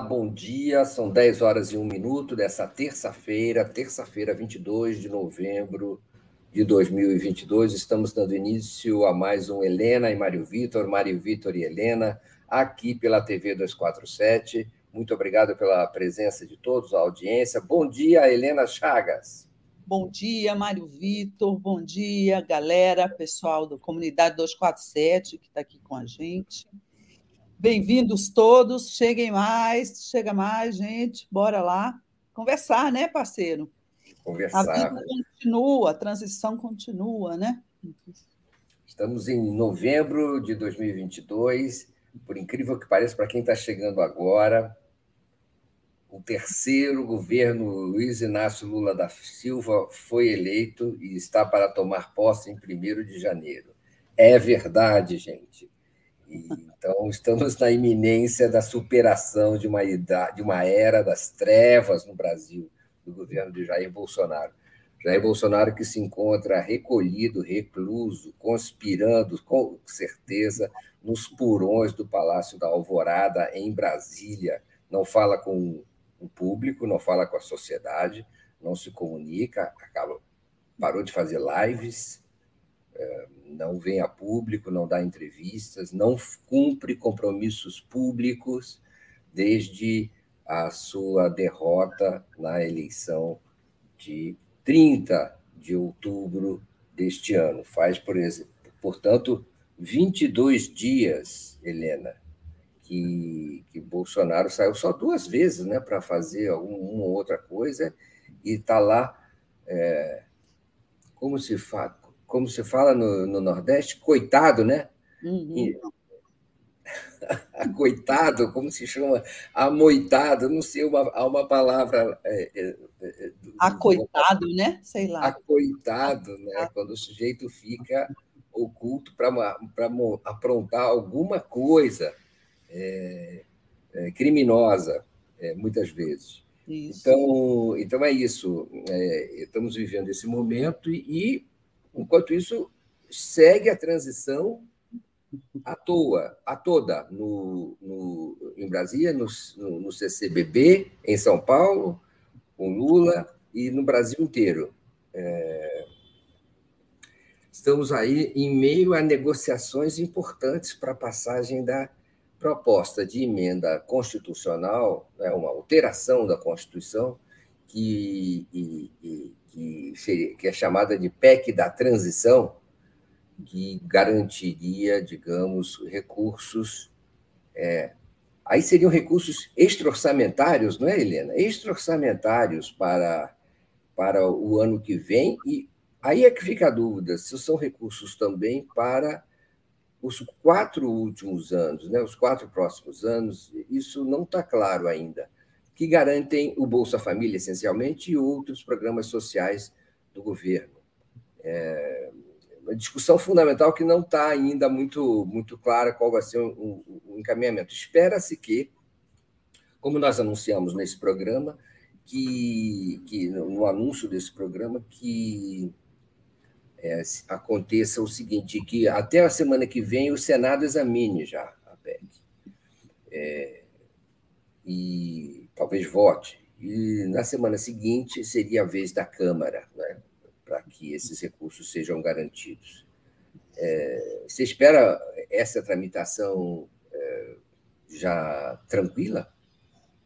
Bom dia. São 10 horas e 1 minuto dessa terça-feira, terça-feira, 22 de novembro de 2022. Estamos dando início a mais um Helena e Mário Vitor, Mário Vitor e Helena, aqui pela TV 247. Muito obrigado pela presença de todos, a audiência. Bom dia, Helena Chagas. Bom dia, Mário Vitor. Bom dia, galera, pessoal da comunidade 247 que está aqui com a gente. Bem-vindos todos, cheguem mais, chega mais, gente, bora lá conversar, né, parceiro? Conversar. A vida continua, a transição continua, né? Estamos em novembro de 2022, por incrível que pareça, para quem está chegando agora, o terceiro governo Luiz Inácio Lula da Silva foi eleito e está para tomar posse em 1 de janeiro. É verdade, gente. Então, estamos na iminência da superação de uma, idade, de uma era das trevas no Brasil, do governo de Jair Bolsonaro. Jair Bolsonaro que se encontra recolhido, recluso, conspirando, com certeza, nos purões do Palácio da Alvorada, em Brasília. Não fala com o público, não fala com a sociedade, não se comunica, acaba, parou de fazer lives, não vem a público, não dá entrevistas, não cumpre compromissos públicos desde a sua derrota na eleição de 30 de outubro deste ano. Faz, por exemplo, portanto, 22 dias, Helena, que, que Bolsonaro saiu só duas vezes né, para fazer alguma outra coisa e está lá, é, como se fala, como se fala no, no Nordeste, coitado, né? Uhum. E... coitado, como se chama? Amoitado, não sei, uma, há uma palavra. É, é, é, Acoitado, né? Sei lá. Acoitado, né? Quando o sujeito fica oculto para aprontar alguma coisa é, é, criminosa, é, muitas vezes. Isso. Então, então é isso. estamos vivendo esse momento e Enquanto isso, segue a transição à toa, a toda, no, no, em Brasília, no, no, CCBB, em São Paulo, com Lula e no Brasil inteiro. É... Estamos aí em meio a negociações importantes para a passagem da proposta de emenda constitucional, né, uma alteração da Constituição, que, e, e, que, seria, que é chamada de PEC da transição, que garantiria, digamos, recursos. É, aí seriam recursos extra-orçamentários, não é, Helena? Extra-orçamentários para, para o ano que vem, e aí é que fica a dúvida se são recursos também para os quatro últimos anos, né, os quatro próximos anos, isso não está claro ainda que garantem o Bolsa Família, essencialmente, e outros programas sociais do governo. É uma discussão fundamental que não está ainda muito, muito clara qual vai ser o, o encaminhamento. Espera-se que, como nós anunciamos nesse programa, que, que no anúncio desse programa, que é, aconteça o seguinte, que até a semana que vem o Senado examine já a PEC. É, e talvez vote. E na semana seguinte seria a vez da Câmara, né, para que esses recursos sejam garantidos. É, você espera essa tramitação é, já tranquila?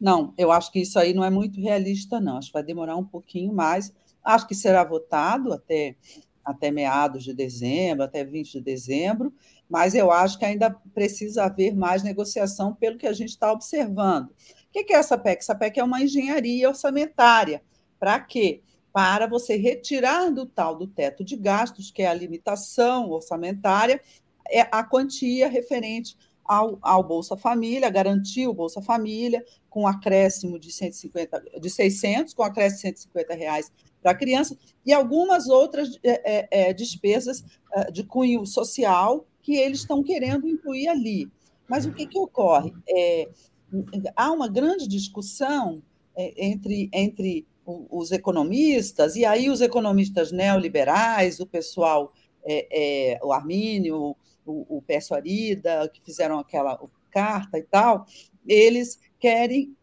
Não, eu acho que isso aí não é muito realista, não. Acho que vai demorar um pouquinho mais. Acho que será votado até, até meados de dezembro, até 20 de dezembro, mas eu acho que ainda precisa haver mais negociação pelo que a gente está observando. O que é essa PEC? Essa PEC é uma engenharia orçamentária. Para quê? Para você retirar do tal do teto de gastos, que é a limitação orçamentária, é a quantia referente ao, ao, Bolsa Família, garantir o Bolsa Família com acréscimo de 150, de 600, com acréscimo de 150 reais para a criança, e algumas outras é, é, é despesas é, de cunho social que eles estão querendo incluir ali. Mas o que, que ocorre? Há uma grande discussão é, entre, entre os economistas, e aí os economistas neoliberais, o pessoal, é, é, o Armínio, o, o Perso Arida, que fizeram aquela, carta e tal, eles querem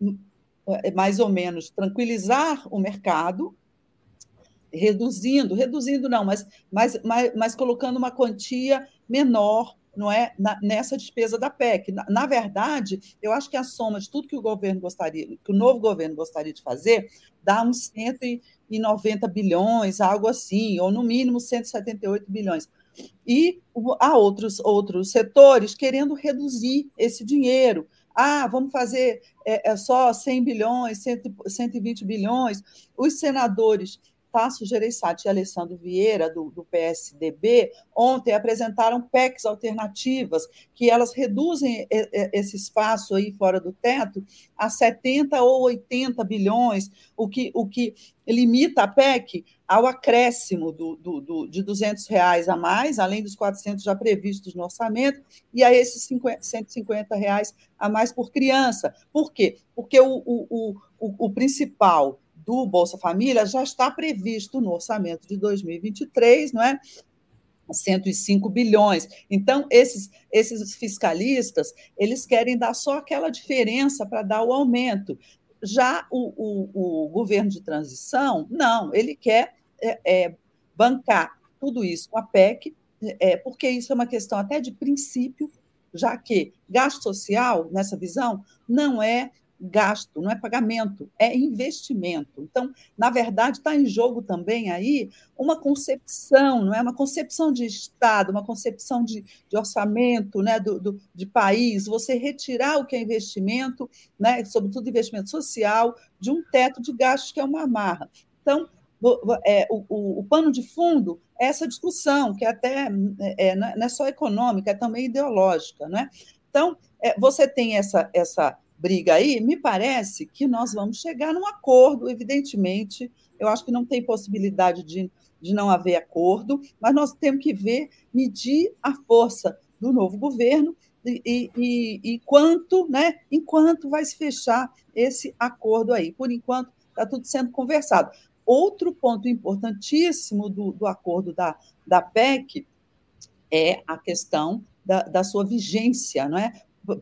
é, mais ou menos tranquilizar o mercado, reduzindo, reduzindo não, mas, mas, mas, mas colocando uma quantia menor não é na, nessa despesa da PEC. Na, na, verdade, eu acho que a soma de tudo que o governo gostaria, que o novo governo gostaria de fazer, dá uns 190 bilhões, algo assim, ou no mínimo 178 bilhões. E há outros, outros setores querendo reduzir esse dinheiro. Ah, vamos fazer é, é só 100 bilhões, 120 bilhões. Os senadores Tasso Gereissati e Alessandro Vieira, do, do, PSDB, ontem apresentaram PECs alternativas, que elas reduzem esse espaço aí fora do teto a 70 ou 80 bilhões, o que, o que limita a PEC ao acréscimo do, do, do, de 200 reais a mais, além dos 400 já previstos no orçamento, e a esses 50, 150 reais a mais por criança. Por quê? Porque o, o, o, o principal do Bolsa Família já está previsto no orçamento de 2023, não é? 105 bilhões. Então, esses, esses fiscalistas, eles querem dar só aquela diferença para dar o aumento. Já o, o, o, governo de transição, não, ele quer é, é, bancar tudo isso com a PEC, é, porque isso é uma questão até de princípio, já que gasto social, nessa visão, não é gasto, não é pagamento, é investimento. Então, na verdade, está em jogo também aí uma concepção, não é uma concepção de Estado, uma concepção de, de orçamento, né, do, do, de país. Você retirar o que é investimento, né, sobretudo investimento social, de um teto de gastos que é uma amarra. Então, é, o, o, o, pano de fundo é essa discussão, que é até é, não é só econômica, é também ideológica. Né? Então, é, você tem essa, essa briga aí, me parece que nós vamos chegar num acordo, evidentemente. Eu acho que não tem possibilidade de, de não haver acordo, mas nós temos que ver, medir a força do novo governo e, e, e quanto, né, enquanto vai se fechar esse acordo aí. Por enquanto, está tudo sendo conversado. Outro ponto importantíssimo do, do acordo da, da PEC é a questão da, da, sua vigência, não é?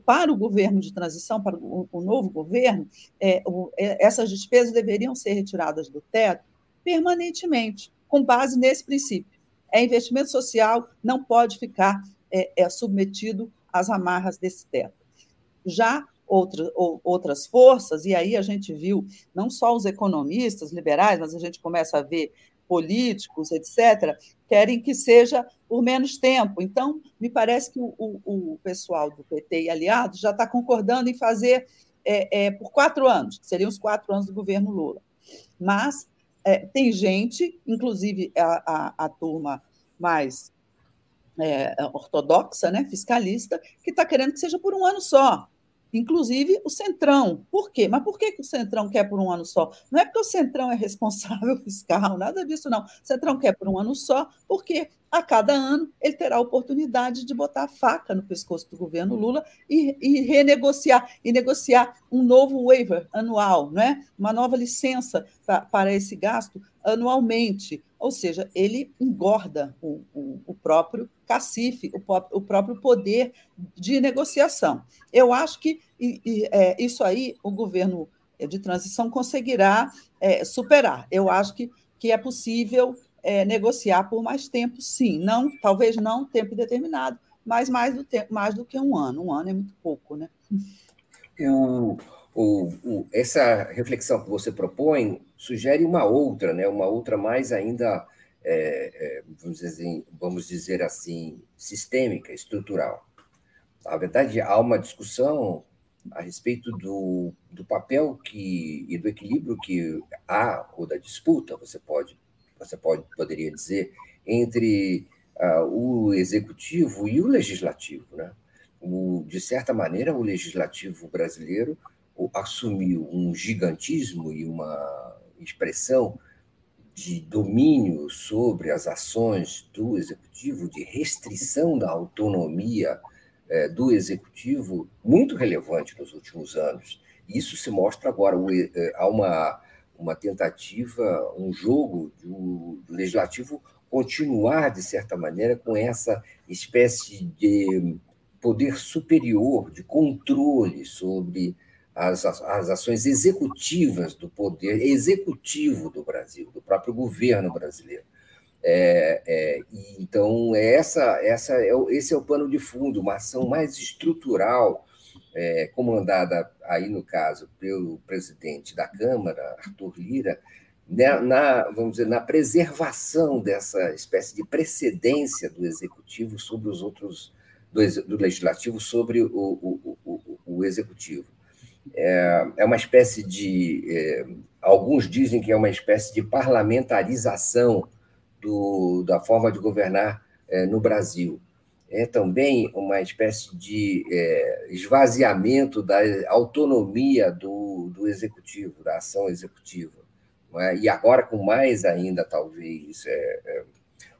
Para o governo de transição, para o, o novo governo, é, o, é, essas despesas deveriam ser retiradas do teto permanentemente, com base nesse princípio. É investimento social, não pode ficar é, é submetido às amarras desse teto. Já outra, ou, outras forças, e aí a gente viu não só os economistas liberais, mas a gente começa a ver políticos, etc., querem que seja por menos tempo. Então, me parece que o, o, o pessoal do PT e aliados já está concordando em fazer é, é, por quatro anos, que seriam os quatro anos do governo Lula. Mas é, tem gente, inclusive a, a, a turma mais é, ortodoxa, né, fiscalista, que está querendo que seja por um ano só inclusive o Centrão. Por quê? Mas por que, que o Centrão quer por um ano só? Não é porque o Centrão é responsável fiscal, nada disso, não. O Centrão quer por um ano só, porque a cada ano ele terá a oportunidade de botar a faca no pescoço do governo Lula e, e renegociar, e negociar um novo waiver anual, não é? uma nova licença pra, para esse gasto anualmente. Ou seja, ele engorda o, o, o próprio cacife, o, o, próprio poder de negociação. Eu acho que e, e, é, isso aí o governo de transição conseguirá é, superar. Eu acho que, que é possível é, negociar por mais tempo, sim. Não, talvez não tempo determinado, mas mais do, tempo, mais do que um ano. Um ano é muito pouco, né? O, o, o, essa reflexão que você propõe sugere uma outra, né? uma outra mais ainda, é, é, vamos, dizer, assim, vamos dizer assim, sistêmica, estrutural. Na verdade, há uma discussão a respeito do, do papel que, e do equilíbrio que há, ou da disputa, você pode você pode, poderia dizer, entre uh, o executivo e o legislativo. Né? O, de certa maneira, o legislativo brasileiro assumiu um gigantismo e uma expressão de domínio sobre as ações do executivo, de restrição da autonomia eh, do executivo, muito relevante nos últimos anos. Isso se mostra agora. Eh, há uma uma tentativa, um jogo do, legislativo continuar, de certa maneira, com essa espécie de poder superior de controle sobre as, as ações executivas do poder executivo do Brasil, do próprio governo brasileiro. É, é, então, essa, essa é, esse é o pano de fundo, uma ação mais estrutural, é, comandada aí, no caso, pelo presidente da Câmara, Arthur Lira, né, na, vamos dizer, na preservação dessa espécie de precedência do executivo sobre os outros, do, do legislativo sobre o, o, o, o executivo. É, é, uma espécie de. É, alguns dizem que é uma espécie de parlamentarização do, da forma de governar é, no Brasil. É também uma espécie de é, esvaziamento da autonomia do, do executivo, da ação executiva. É? E agora, com mais ainda, talvez, é, é,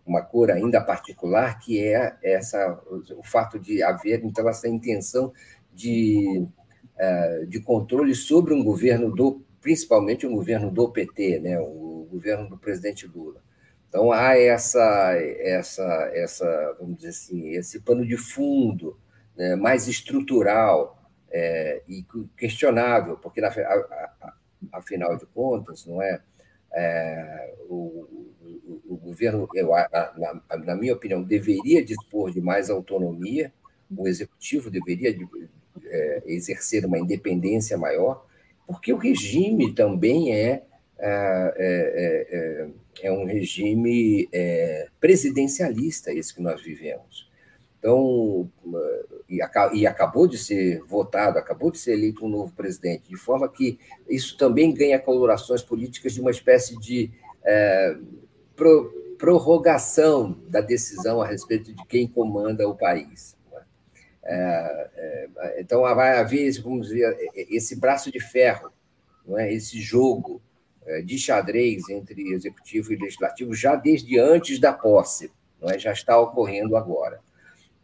uma cor ainda particular, que é essa, o fato de haver, então, essa intenção de, é, de controle sobre um governo do, principalmente um governo do PT, né, o governo do presidente Lula. Então há essa, essa, essa, vamos dizer assim, esse pano de fundo né, mais estrutural é, e questionável, porque na, a, a, afinal de contas, não é, é o, o, o, governo, eu, na, na, minha opinião, deveria dispor de mais autonomia, o executivo deveria de, é, exercer uma independência maior, porque o regime também é, é, é, é é um regime é, presidencialista, esse que nós vivemos. Então, e, e, acabou de ser votado, acabou de ser eleito um novo presidente, de forma que isso também ganha colorações políticas de uma espécie de é, pro, prorrogação da decisão a respeito de quem comanda o país. É, é, então, vai haver, vamos esse braço de ferro, não é? esse jogo é, de xadrez entre executivo e legislativo já desde antes da posse, não é? já está ocorrendo agora.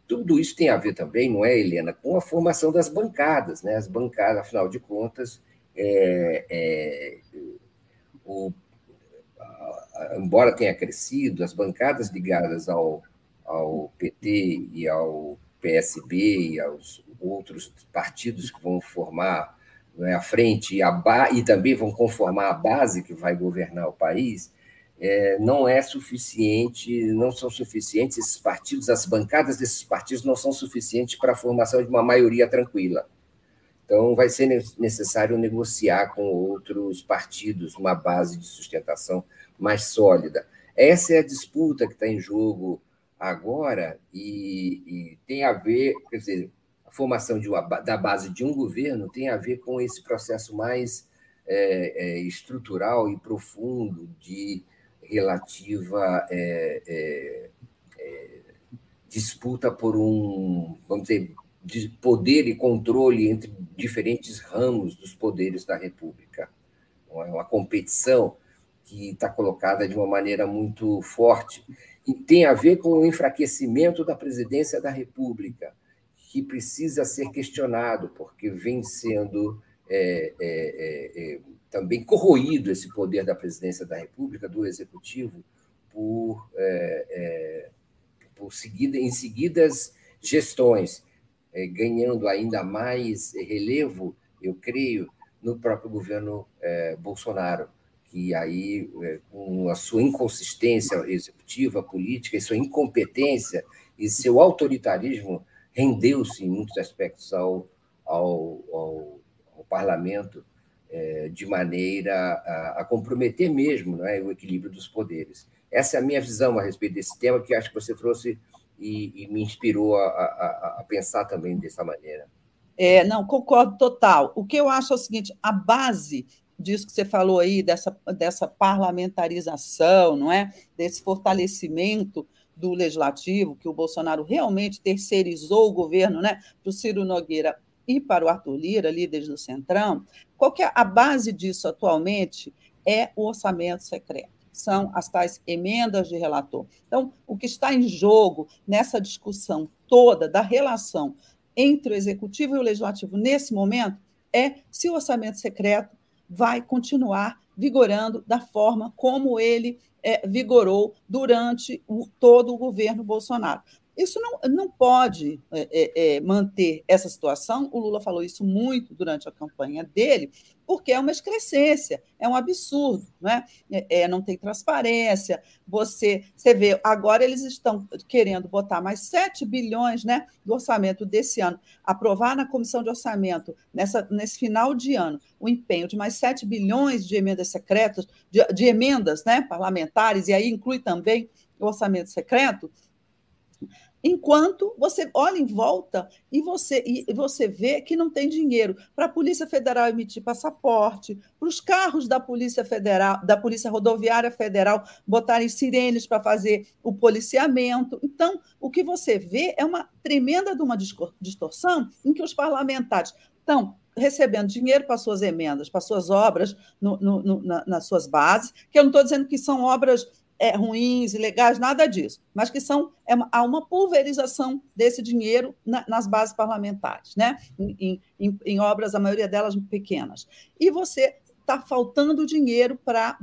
Tudo isso tem a ver também, não é, Helena, com a formação das bancadas. Né? As bancadas, afinal de contas, é, é, o, embora tenha crescido, as bancadas ligadas ao, ao PT e ao PSB e aos outros partidos que vão formar à frente e, a e também vão conformar a base que vai governar o país, é, não é suficiente, não são suficientes esses partidos, as bancadas desses partidos não são suficientes para a formação de uma maioria tranquila. Então, vai ser necessário negociar com outros partidos uma base de sustentação mais sólida. Essa é a disputa que está em jogo agora e, e tem a ver, quer dizer, formação de uma, da base de um governo tem a ver com esse processo mais é, é, estrutural e profundo de relativa é, é, é, disputa por um, vamos dizer, de poder e controle entre diferentes ramos dos poderes da República. É uma competição que está colocada de uma maneira muito forte e tem a ver com o enfraquecimento da presidência da República que precisa ser questionado, porque vem sendo é, é, é, é, também corroído esse poder da presidência da República, do Executivo, por, é, é, por seguida, em seguidas gestões, ganhando ainda mais relevo, eu creio, no próprio governo Bolsonaro, que aí, com a sua inconsistência executiva, política, e sua incompetência e seu autoritarismo, rendeu-se em muitos aspectos ao, ao, ao, ao parlamento é, de maneira a, a, comprometer mesmo não é, o equilíbrio dos poderes. Essa é a minha visão a respeito desse tema, que acho que você trouxe e, e me inspirou a, a, a, pensar também dessa maneira. É, não, concordo total. O que eu acho é o seguinte: a base disso que você falou aí, dessa, dessa parlamentarização, não é? desse fortalecimento do legislativo, que o Bolsonaro realmente terceirizou o governo né, para o Ciro Nogueira e para o Arthur Lira, líderes do Centrão, qual que é a base disso atualmente? É o orçamento secreto. São as tais emendas de relator. Então, o que está em jogo nessa discussão toda da relação entre o executivo e o legislativo nesse momento é se o orçamento secreto vai continuar vigorando da forma como ele é, vigorou durante o, todo o governo Bolsonaro. Isso não, não pode é, é, é, manter essa situação. O Lula falou isso muito durante a campanha dele, porque é uma excrescência, é um absurdo, né? É, é, não tem transparência. Você, você vê, agora eles estão querendo botar mais 7 bilhões né, do orçamento desse ano, aprovar na comissão de orçamento, nessa, nesse final de ano, o empenho de mais 7 bilhões de emendas secretas, de, de emendas né, parlamentares, e aí inclui também o orçamento secreto enquanto você olha em volta e você, e você vê que não tem dinheiro para a Polícia Federal emitir passaporte, para os carros da Polícia Federal, da Polícia Rodoviária Federal botarem sirenes para fazer o policiamento. Então, o que você vê é uma tremenda de uma distorção em que os parlamentares estão recebendo dinheiro para suas emendas, para suas obras no, no, no, na, nas suas bases, que eu não estou dizendo que são obras é, ruins, ilegais, nada disso, mas que são é, há uma pulverização desse dinheiro na, nas bases parlamentares, né? Em, em, em, obras, a maioria delas pequenas. E você está faltando dinheiro para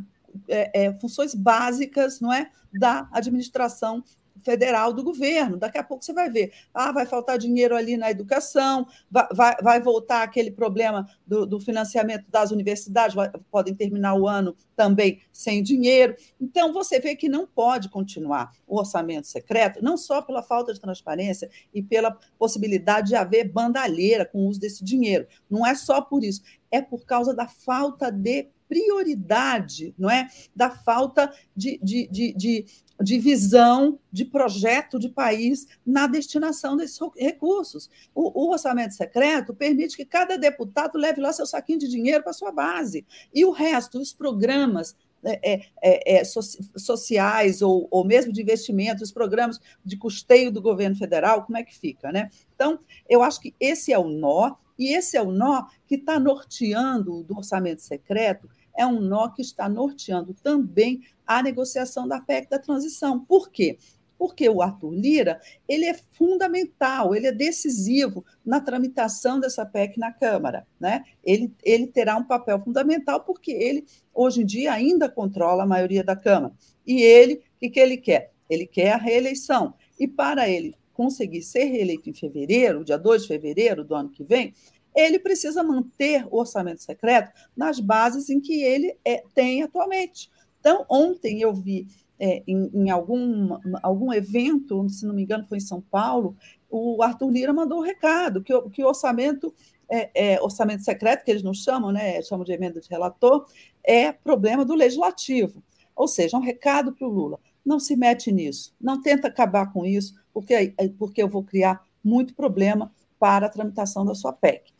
é, é, funções básicas não é, da administração federal do governo. Daqui a pouco você vai ver, ah, vai faltar dinheiro ali na educação, vai, vai, vai voltar aquele problema do, do financiamento das universidades, vai, podem terminar o ano também sem dinheiro. Então, você vê que não pode continuar o orçamento secreto, não só pela falta de transparência e pela possibilidade de haver bandalheira com o uso desse dinheiro. Não é só por isso, é por causa da falta de prioridade, não é? Da falta de, de, de, de, de visão, de projeto de país na destinação desses recursos. O, o, orçamento secreto permite que cada deputado leve lá seu saquinho de dinheiro para sua base. E o resto, os programas é, é, é, é sociais ou, ou mesmo de investimentos, os programas de custeio do governo federal, como é que fica? Né? Então, eu acho que esse é o nó, e esse é o nó que está norteando do orçamento secreto é um nó que está norteando também a negociação da PEC da transição. Por quê? Porque o Arthur Lira ele é fundamental, ele é decisivo na tramitação dessa PEC na Câmara. Né? Ele, ele terá um papel fundamental porque ele, hoje em dia, ainda controla a maioria da Câmara. E ele, o que, que ele quer? Ele quer a reeleição. E para ele conseguir ser reeleito em fevereiro, dia 2 de fevereiro do ano que vem, ele precisa manter o orçamento secreto nas bases em que ele é, tem atualmente. Então, ontem eu vi é, em, em algum, algum evento, se não me engano, foi em São Paulo, o Arthur Lira mandou um recado que, que o orçamento, é, é, orçamento secreto, que eles não chamam, né, chamam de emenda de relator, é problema do legislativo. Ou seja, um recado para o Lula. Não se mete nisso, não tenta acabar com isso, porque, porque eu vou criar muito problema para a tramitação da sua PEC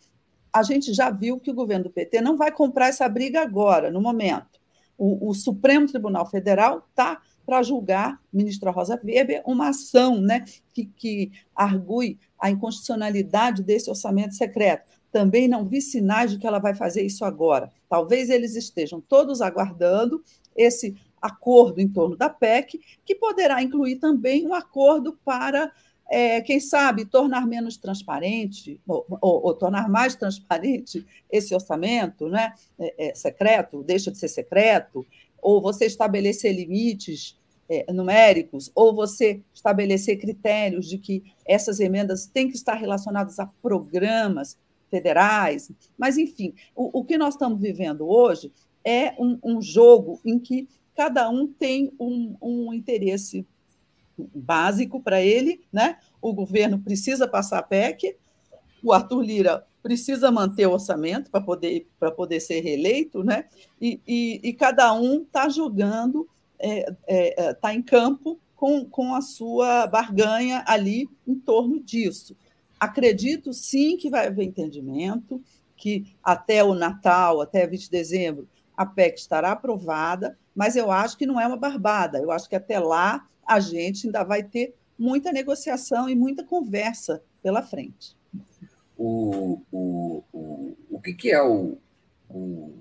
a gente já viu que o governo do PT não vai comprar essa briga agora, no momento. O, o Supremo Tribunal Federal está para julgar, ministra Rosa Weber, uma ação né, que, que argue a inconstitucionalidade desse orçamento secreto. Também não vi sinais de que ela vai fazer isso agora. Talvez eles estejam todos aguardando esse acordo em torno da PEC, que poderá incluir também um acordo para é, quem sabe, tornar menos transparente, ou, ou, ou, tornar mais transparente esse orçamento né, é, é, secreto, deixa de ser secreto, ou você estabelecer limites é, numéricos, ou você estabelecer critérios de que essas emendas têm que estar relacionadas a programas federais. Mas, enfim, o, o que nós estamos vivendo hoje é um, um jogo em que cada um tem um, um interesse básico para ele, né? O governo precisa passar a PEC, o Arthur Lira precisa manter o orçamento para poder, poder ser reeleito, né? E, e, e cada um está jogando, está é, é, é tá em campo com, com a sua barganha ali em torno disso. Acredito sim que vai haver entendimento, que até o Natal, até 20 de dezembro, a PEC estará aprovada, mas eu acho que não é uma barbada. Eu acho que até lá a gente ainda vai ter muita negociação e muita conversa pela frente. O, o, o, o que, que é o, o.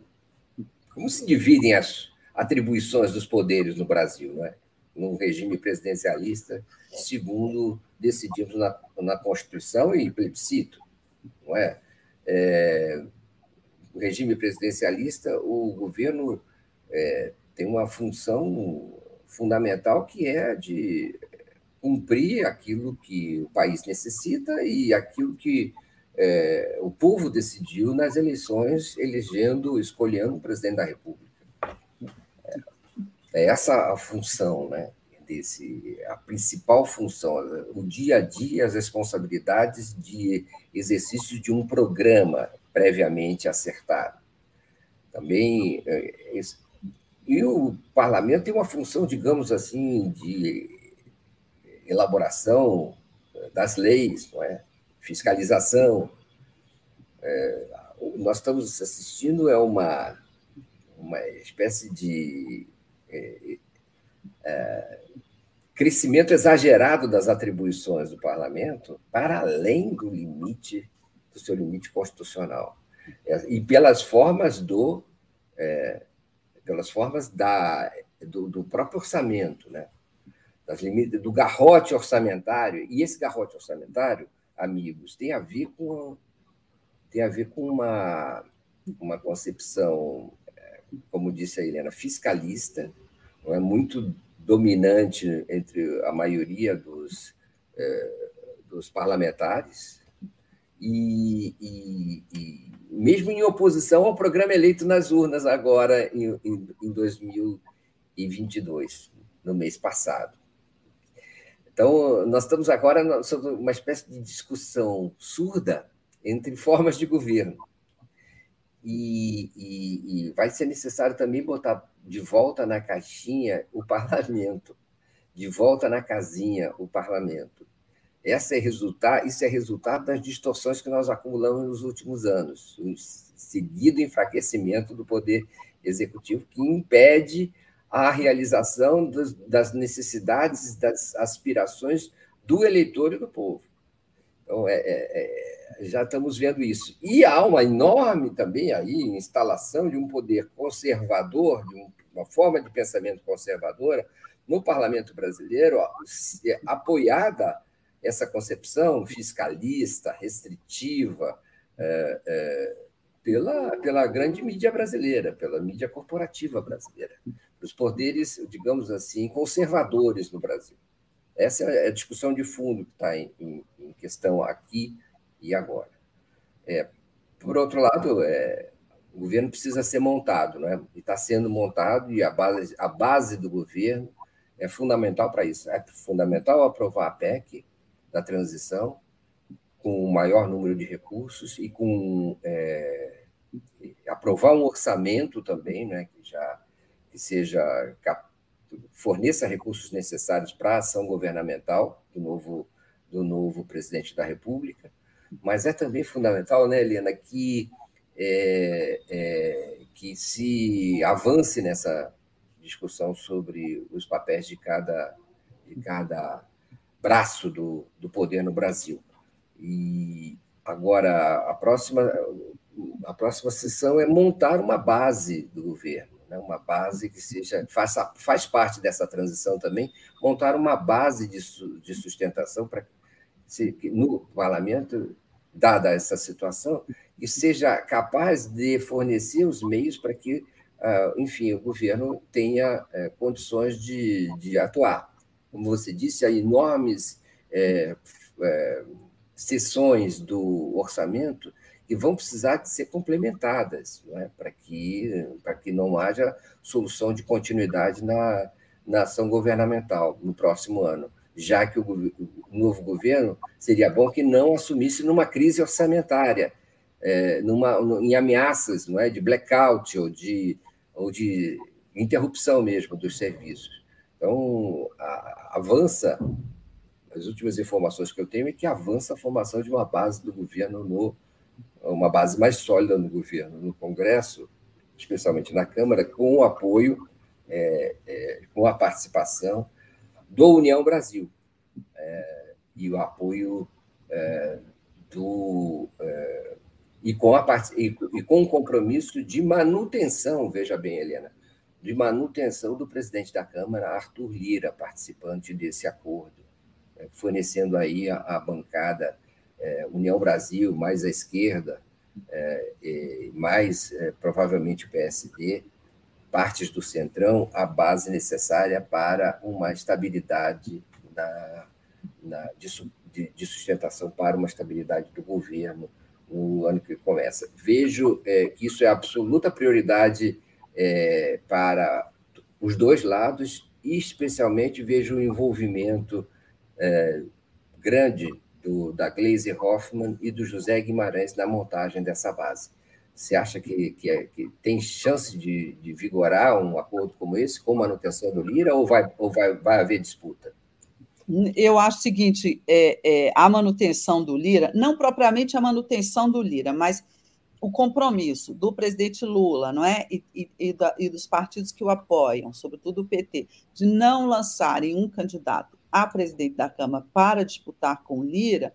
Como se dividem as atribuições dos poderes no Brasil, não é? no regime presidencialista, segundo decidimos na, na Constituição e plebiscito, não é? é regime presidencialista, o governo é, tem uma função fundamental que é de cumprir aquilo que o país necessita e aquilo que é, o povo decidiu nas eleições, elegendo, escolhendo o presidente da República. É essa a função, né? Desse, a principal função, o dia a dia, as responsabilidades de exercício de um programa previamente acertado. Também, é, e o parlamento tem uma função, digamos assim, de elaboração das leis, não é? fiscalização. É, nós estamos assistindo é uma, uma espécie de é, é, crescimento exagerado das atribuições do parlamento para além do limite, do seu limite constitucional. É, e pelas formas do. É, pelas formas da, do, do, próprio orçamento, né? Das limites, do garrote orçamentário. E esse garrote orçamentário, amigos, tem a ver com, tem a ver com uma, uma concepção como disse a Helena, fiscalista, não é muito dominante entre a maioria dos, é, dos parlamentares, e, e, e, mesmo em oposição ao programa eleito nas urnas agora em, em, em 2022, no mês passado. Então, nós estamos agora sobre uma espécie de discussão surda entre formas de governo. E, e, e, vai ser necessário também botar de volta na caixinha o parlamento, de volta na casinha o parlamento. Essa é resultado, isso é resultado das distorções que nós acumulamos nos últimos anos, o seguido enfraquecimento do poder executivo que impede a realização das, das necessidades, das aspirações do eleitor e do povo. Então, é, é, é, já estamos vendo isso. E há uma enorme também aí instalação de um poder conservador, de um, uma forma de pensamento conservadora no parlamento brasileiro, apoiada essa concepção fiscalista, restritiva, é, é, pela, pela grande mídia brasileira, pela mídia corporativa brasileira, os poderes, digamos assim, conservadores no Brasil. Essa é a discussão de fundo que está em, em, em, questão aqui e agora. É, por outro lado, é, o governo precisa ser montado, né? e está sendo montado, e a base, a base do governo é fundamental para isso. É fundamental aprovar a PEC da transição com o maior número de recursos e com é, aprovar um orçamento também, né, que já que seja forneça recursos necessários para a ação governamental do novo, do novo presidente da República, mas é também fundamental, né, Helena, que, é, é, que se avance nessa discussão sobre os papéis de cada, de cada braço do, do poder no Brasil. E agora a próxima, a próxima sessão é montar uma base do governo né, uma base que seja faça, faz parte dessa transição também, montar uma base de, de sustentação para que no parlamento, dada essa situação, e seja capaz de fornecer os meios para que, ah, enfim, o governo tenha eh, condições de, de atuar. Como você disse, há enormes é, é, sessões do orçamento que vão precisar de ser complementadas é? para que, que não haja solução de continuidade na, na ação governamental no próximo ano, já que o, o novo governo seria bom que não assumisse numa crise orçamentária, é, numa, em ameaças não é, de blackout ou de, ou de interrupção mesmo dos serviços. Então, a, avança, as últimas informações que eu tenho é que avança a formação de uma base do governo no uma base mais sólida no governo, no Congresso, especialmente na Câmara, com o apoio, é, é, com a participação do União Brasil é, e o apoio é, do é, e com a e, e com o compromisso de manutenção, veja bem, Helena, de manutenção do presidente da Câmara, Arthur Lira, participante desse acordo, é, fornecendo aí a, a bancada é, União Brasil, mais à esquerda, é, mais é, provavelmente o PSD, partes do Centrão, a base necessária para uma estabilidade na, na, de, de, sustentação para uma estabilidade do governo no ano que começa. Vejo é, que isso é absoluta prioridade é, para os dois lados e, especialmente, vejo o envolvimento é, grande do, da Glaze Hoffman e do José Guimarães na montagem dessa base. Você acha que, que, é, que tem chance de, de, vigorar um acordo como esse, com manutenção do Lira, ou vai, ou vai, vai haver disputa? Eu acho o seguinte: é, é, a manutenção do Lira, não propriamente a manutenção do Lira, mas o compromisso do presidente Lula não é? E, e, e, da, e dos partidos que o apoiam, sobretudo o PT, de não lançarem um candidato a presidente da Câmara para disputar com Lira,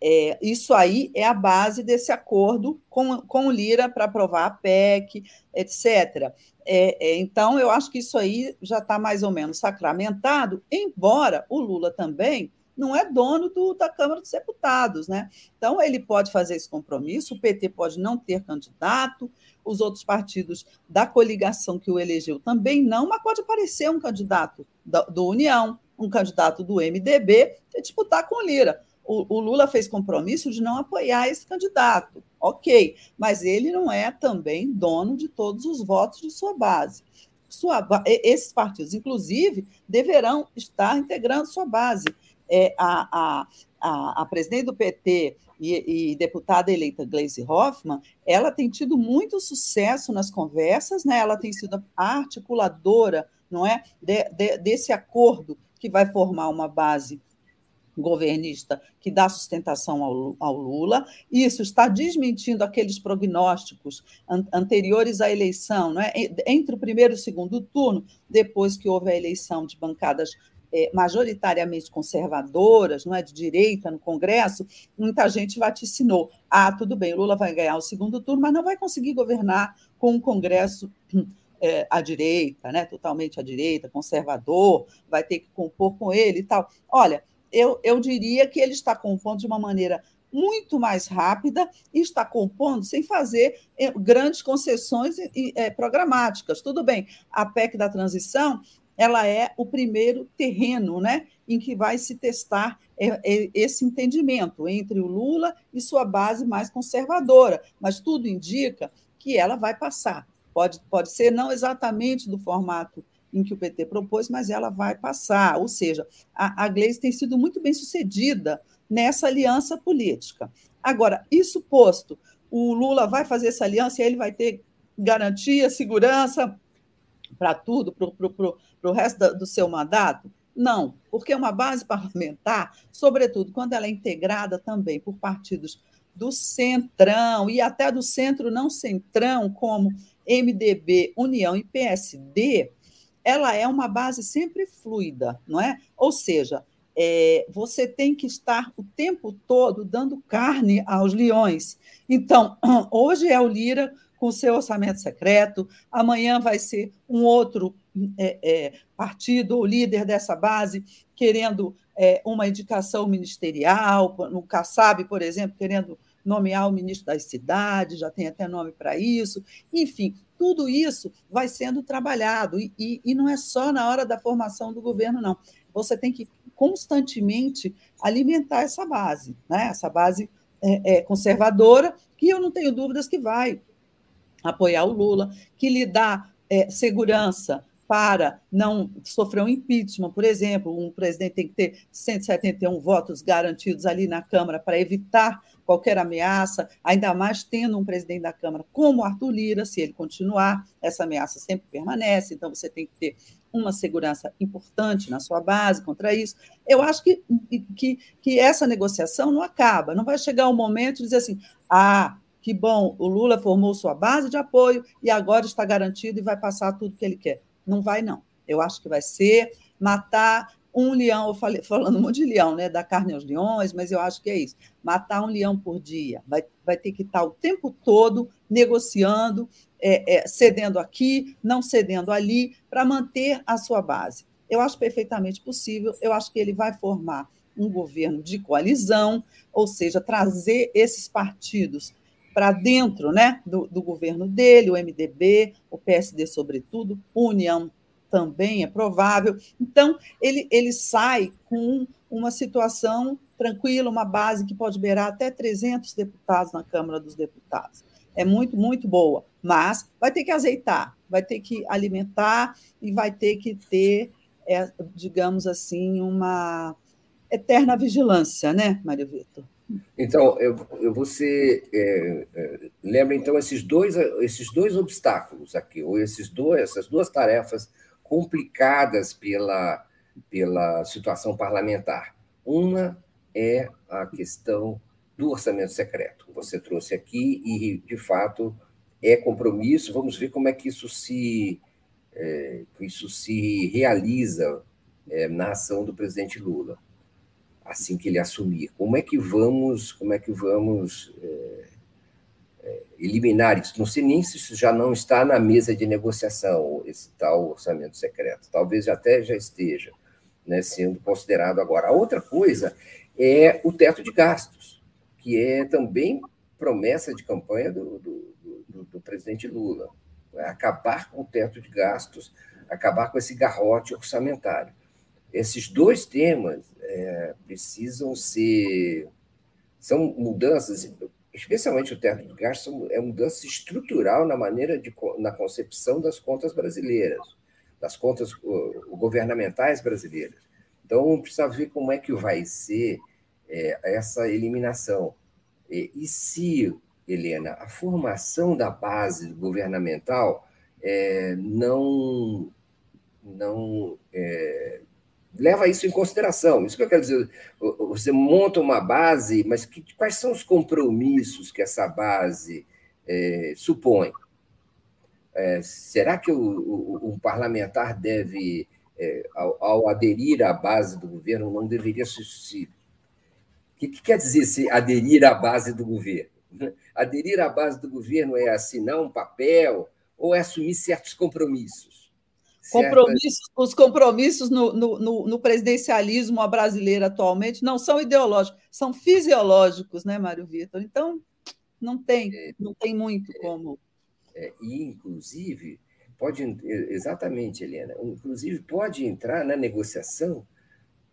é, isso aí é a base desse acordo com, com o Lira para aprovar a PEC, etc. É, é, então, eu acho que isso aí já está mais ou menos sacramentado, embora o Lula também não é dono do, da Câmara dos Deputados, né? Então, ele pode fazer esse compromisso, o PT pode não ter candidato, os outros partidos da coligação que o elegeu também não, mas pode aparecer um candidato do, do União, um candidato do MDB e disputar com o Lira. O, o, Lula fez compromisso de não apoiar esse candidato, ok, mas ele não é também dono de todos os votos de sua base. Sua, esses partidos, inclusive, deverão estar integrando sua base. É, a, a, a, a presidente do PT e, e, deputada eleita Gleisi Hoffmann, ela tem tido muito sucesso nas conversas, né? ela tem sido a articuladora não é, de, de, desse acordo que vai formar uma base governista que dá sustentação ao, ao, Lula. Isso está desmentindo aqueles prognósticos an anteriores à eleição, não é? entre o primeiro e o segundo turno, depois que houve a eleição de bancadas é, majoritariamente conservadoras, não é de direita no Congresso, muita gente vaticinou: ah, tudo bem, Lula vai ganhar o segundo turno, mas não vai conseguir governar com um Congresso é, à direita, né, totalmente à direita, conservador, vai ter que compor com ele e tal. Olha, eu, eu diria que ele está compondo de uma maneira muito mais rápida e está compondo sem fazer é, grandes concessões é, programáticas. Tudo bem, a PEC da transição ela é o primeiro terreno né, em que vai se testar é, é, esse entendimento entre o Lula e sua base mais conservadora, mas tudo indica que ela vai passar. Pode, pode ser não exatamente do formato em que o PT propôs, mas ela vai passar. Ou seja, a, a tem sido muito bem sucedida nessa aliança política. Agora, isso posto, o Lula vai fazer essa aliança e ele vai ter garantia, segurança para tudo, para o resto do seu mandato? Não, porque é uma base parlamentar, sobretudo quando ela é integrada também por partidos do centrão e até do centro não centrão, como MDB, União e PSD, ela é uma base sempre fluida, não é? Ou seja, é, você tem que estar o tempo todo dando carne aos leões. Então, hoje é o Lira com seu orçamento secreto, amanhã vai ser um outro é, é, partido ou líder dessa base querendo é, uma indicação ministerial, no Kassab, por exemplo, querendo nomear o ministro das cidades, já tem até nome para isso. Enfim, tudo isso vai sendo trabalhado, e, e, e não é só na hora da formação do governo, não. Você tem que constantemente alimentar essa base, né? essa base é, é, conservadora, que eu não tenho dúvidas que vai apoiar o Lula, que lhe dá é, segurança para não sofrer um impeachment, por exemplo, um presidente tem que ter 171 votos garantidos ali na Câmara para evitar qualquer ameaça, ainda mais tendo um presidente da Câmara como Arthur Lira, se ele continuar, essa ameaça sempre permanece, então você tem que ter uma segurança importante na sua base contra isso. Eu acho que, que, que essa negociação não acaba, não vai chegar o um momento de dizer assim, ah, que bom, o Lula formou sua base de apoio e agora está garantido e vai passar tudo que ele quer. Não vai, não. Eu acho que vai ser matar um leão, eu falei, falando muito de leão, né? Da carne aos leões, mas eu acho que é isso. Matar um leão por dia. Vai, vai ter que estar o tempo todo negociando, é, é, cedendo aqui, não cedendo ali, para manter a sua base. Eu acho perfeitamente possível, eu acho que ele vai formar um governo de coalizão, ou seja, trazer esses partidos para dentro né, do, do, governo dele, o MDB, o PSD, sobretudo, União também é provável. Então, ele, ele sai com uma situação tranquila, uma base que pode beirar até 300 deputados na Câmara dos Deputados. É muito, muito boa, mas vai ter que azeitar, vai ter que alimentar e vai ter que ter, é, digamos assim, uma eterna vigilância, né, Mário Vitor? Então, eu, eu você é, é, lembra então esses dois esses dois obstáculos aqui, ou esses dois essas duas tarefas complicadas pela pela situação parlamentar. Uma é a questão do orçamento secreto. Você trouxe aqui e de fato é compromisso. Vamos ver como é que isso se é, isso se realiza é, na ação do presidente Lula assim que ele assumir. Como é que vamos, como é que vamos é, é, eliminar isso? Não sei nem se isso já não está na mesa de negociação, esse tal orçamento secreto. Talvez até já esteja né, sendo considerado agora. A outra coisa é o teto de gastos, que é também promessa de campanha do, do, do, do presidente Lula. Acabar com o teto de gastos, acabar com esse garrote orçamentário. Esses dois temas é, precisam ser. São mudanças, especialmente o teto de gastos, é mudança estrutural na maneira de na concepção das contas brasileiras, das contas governamentais brasileiras. Então, precisa ver como é que vai ser é, essa eliminação. E, e, se, Helena, a formação da base governamental é, não, não é, leva isso em consideração. Isso que eu quero dizer. Você monta uma base, mas que, quais são os compromissos que essa base é, supõe? É, será que o, o, parlamentar deve, é, ao, ao, aderir à base do governo, não deveria se. se o que, que quer dizer se aderir à base do governo? Aderir à base do governo é assinar um papel ou é assumir certos compromissos? Compromissos, os compromissos no, no, no, presidencialismo brasileiro atualmente não são ideológicos, são fisiológicos, né, Mário Vitor? Então, não tem, é, não tem muito é, como. É, e, inclusive, pode, exatamente, Helena, inclusive pode entrar na negociação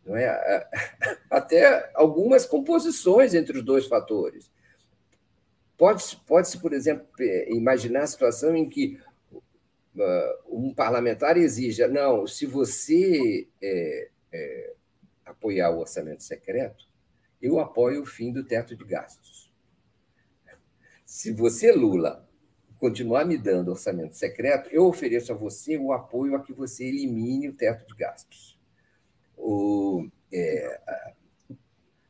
não é, até algumas composições entre os dois fatores. Pode-se, pode por exemplo, imaginar a situação em que um parlamentar exija, não, se você é, é, apoiar o orçamento secreto, eu apoio o fim do teto de gastos. Se você, Lula, continuar me dando orçamento secreto, eu ofereço a você o apoio a que você elimine o teto de gastos. O, é,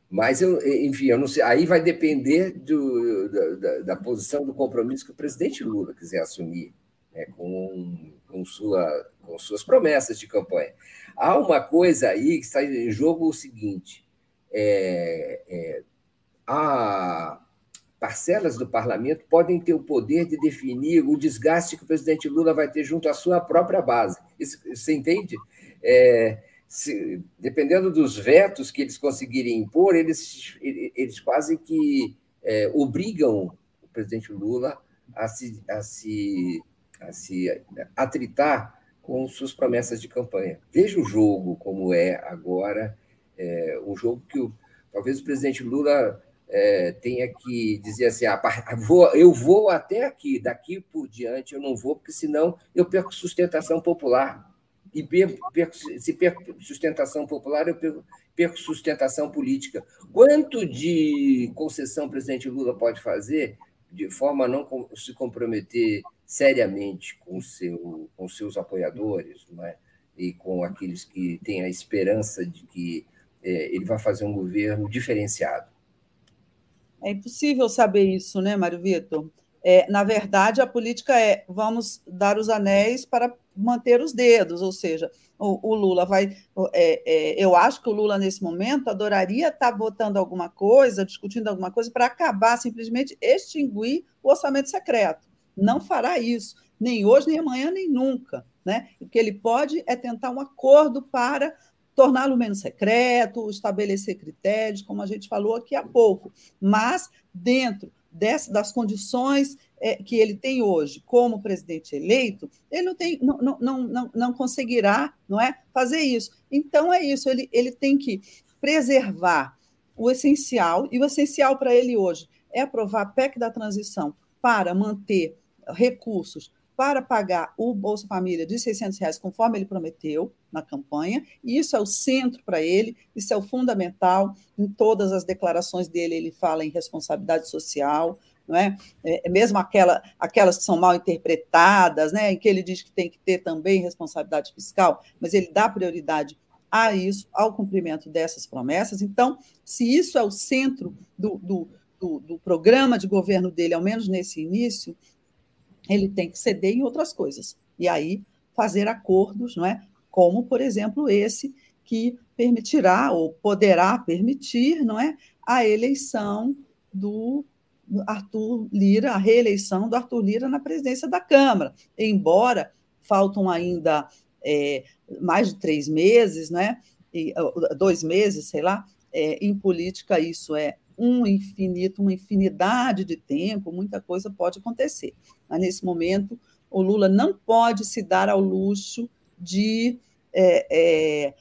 mas, eu, enfim, eu não sei, aí vai depender do, da, da, posição do compromisso que o presidente Lula quiser assumir né, com, com, sua, com suas promessas de campanha. Há uma coisa aí que está em jogo o seguinte: é, é, parcelas do parlamento podem ter o poder de definir o desgaste que o presidente Lula vai ter junto à sua própria base. Isso, você entende? É, se, dependendo dos vetos que eles conseguirem impor, eles, eles quase que é, obrigam o presidente Lula a se, a se a se atritar com suas promessas de campanha. Veja o jogo como é agora, é, um jogo que o, talvez o presidente Lula é, tenha que dizer assim: ah, eu vou até aqui, daqui por diante eu não vou, porque senão eu perco sustentação popular. E perco, se perco sustentação popular, eu perco, perco sustentação política. Quanto de concessão o presidente Lula pode fazer de forma a não se comprometer seriamente com, seu, com seus apoiadores é? e com aqueles que têm a esperança de que é, ele vai fazer um governo diferenciado. É impossível saber isso, né, Mário Vitor? É, na verdade, a política é vamos dar os anéis para manter os dedos, ou seja, o, o Lula vai. É, é, eu acho que o Lula, nesse momento, adoraria estar votando alguma coisa, discutindo alguma coisa, para acabar, simplesmente extinguir o orçamento secreto não fará isso, nem hoje, nem amanhã, nem nunca. Né? O que ele pode é tentar um acordo para torná-lo menos secreto, estabelecer critérios, como a gente falou aqui há pouco, mas dentro das condições é, que ele tem hoje como presidente eleito, ele não, tem, não, não, não, não conseguirá não é, fazer isso. Então, é isso, ele, ele tem que preservar o essencial, e o essencial para ele hoje é aprovar a PEC da transição para manter recursos para pagar o Bolsa Família de 600 reais, conforme ele prometeu na campanha, e isso é o centro para ele, isso é o fundamental. Em todas as declarações dele, ele fala em responsabilidade social, não é? é? mesmo aquela, aquelas que são mal interpretadas, né, em que ele diz que tem que ter também responsabilidade fiscal, mas ele dá prioridade a isso, ao cumprimento dessas promessas. Então, se isso é o centro do, do, do, do programa de governo dele, ao menos nesse início, ele tem que ceder em outras coisas. E aí fazer acordos, não é? Como, por exemplo, esse que permitirá ou poderá permitir, não é, a eleição do Arthur Lira, a reeleição do Arthur Lira na presidência da Câmara, embora faltam ainda é, mais de três meses, né? E, dois meses, sei lá, é, em política isso é um infinito, uma infinidade de tempo, muita coisa pode acontecer. Mas, nesse momento, o Lula não pode se dar ao luxo de é é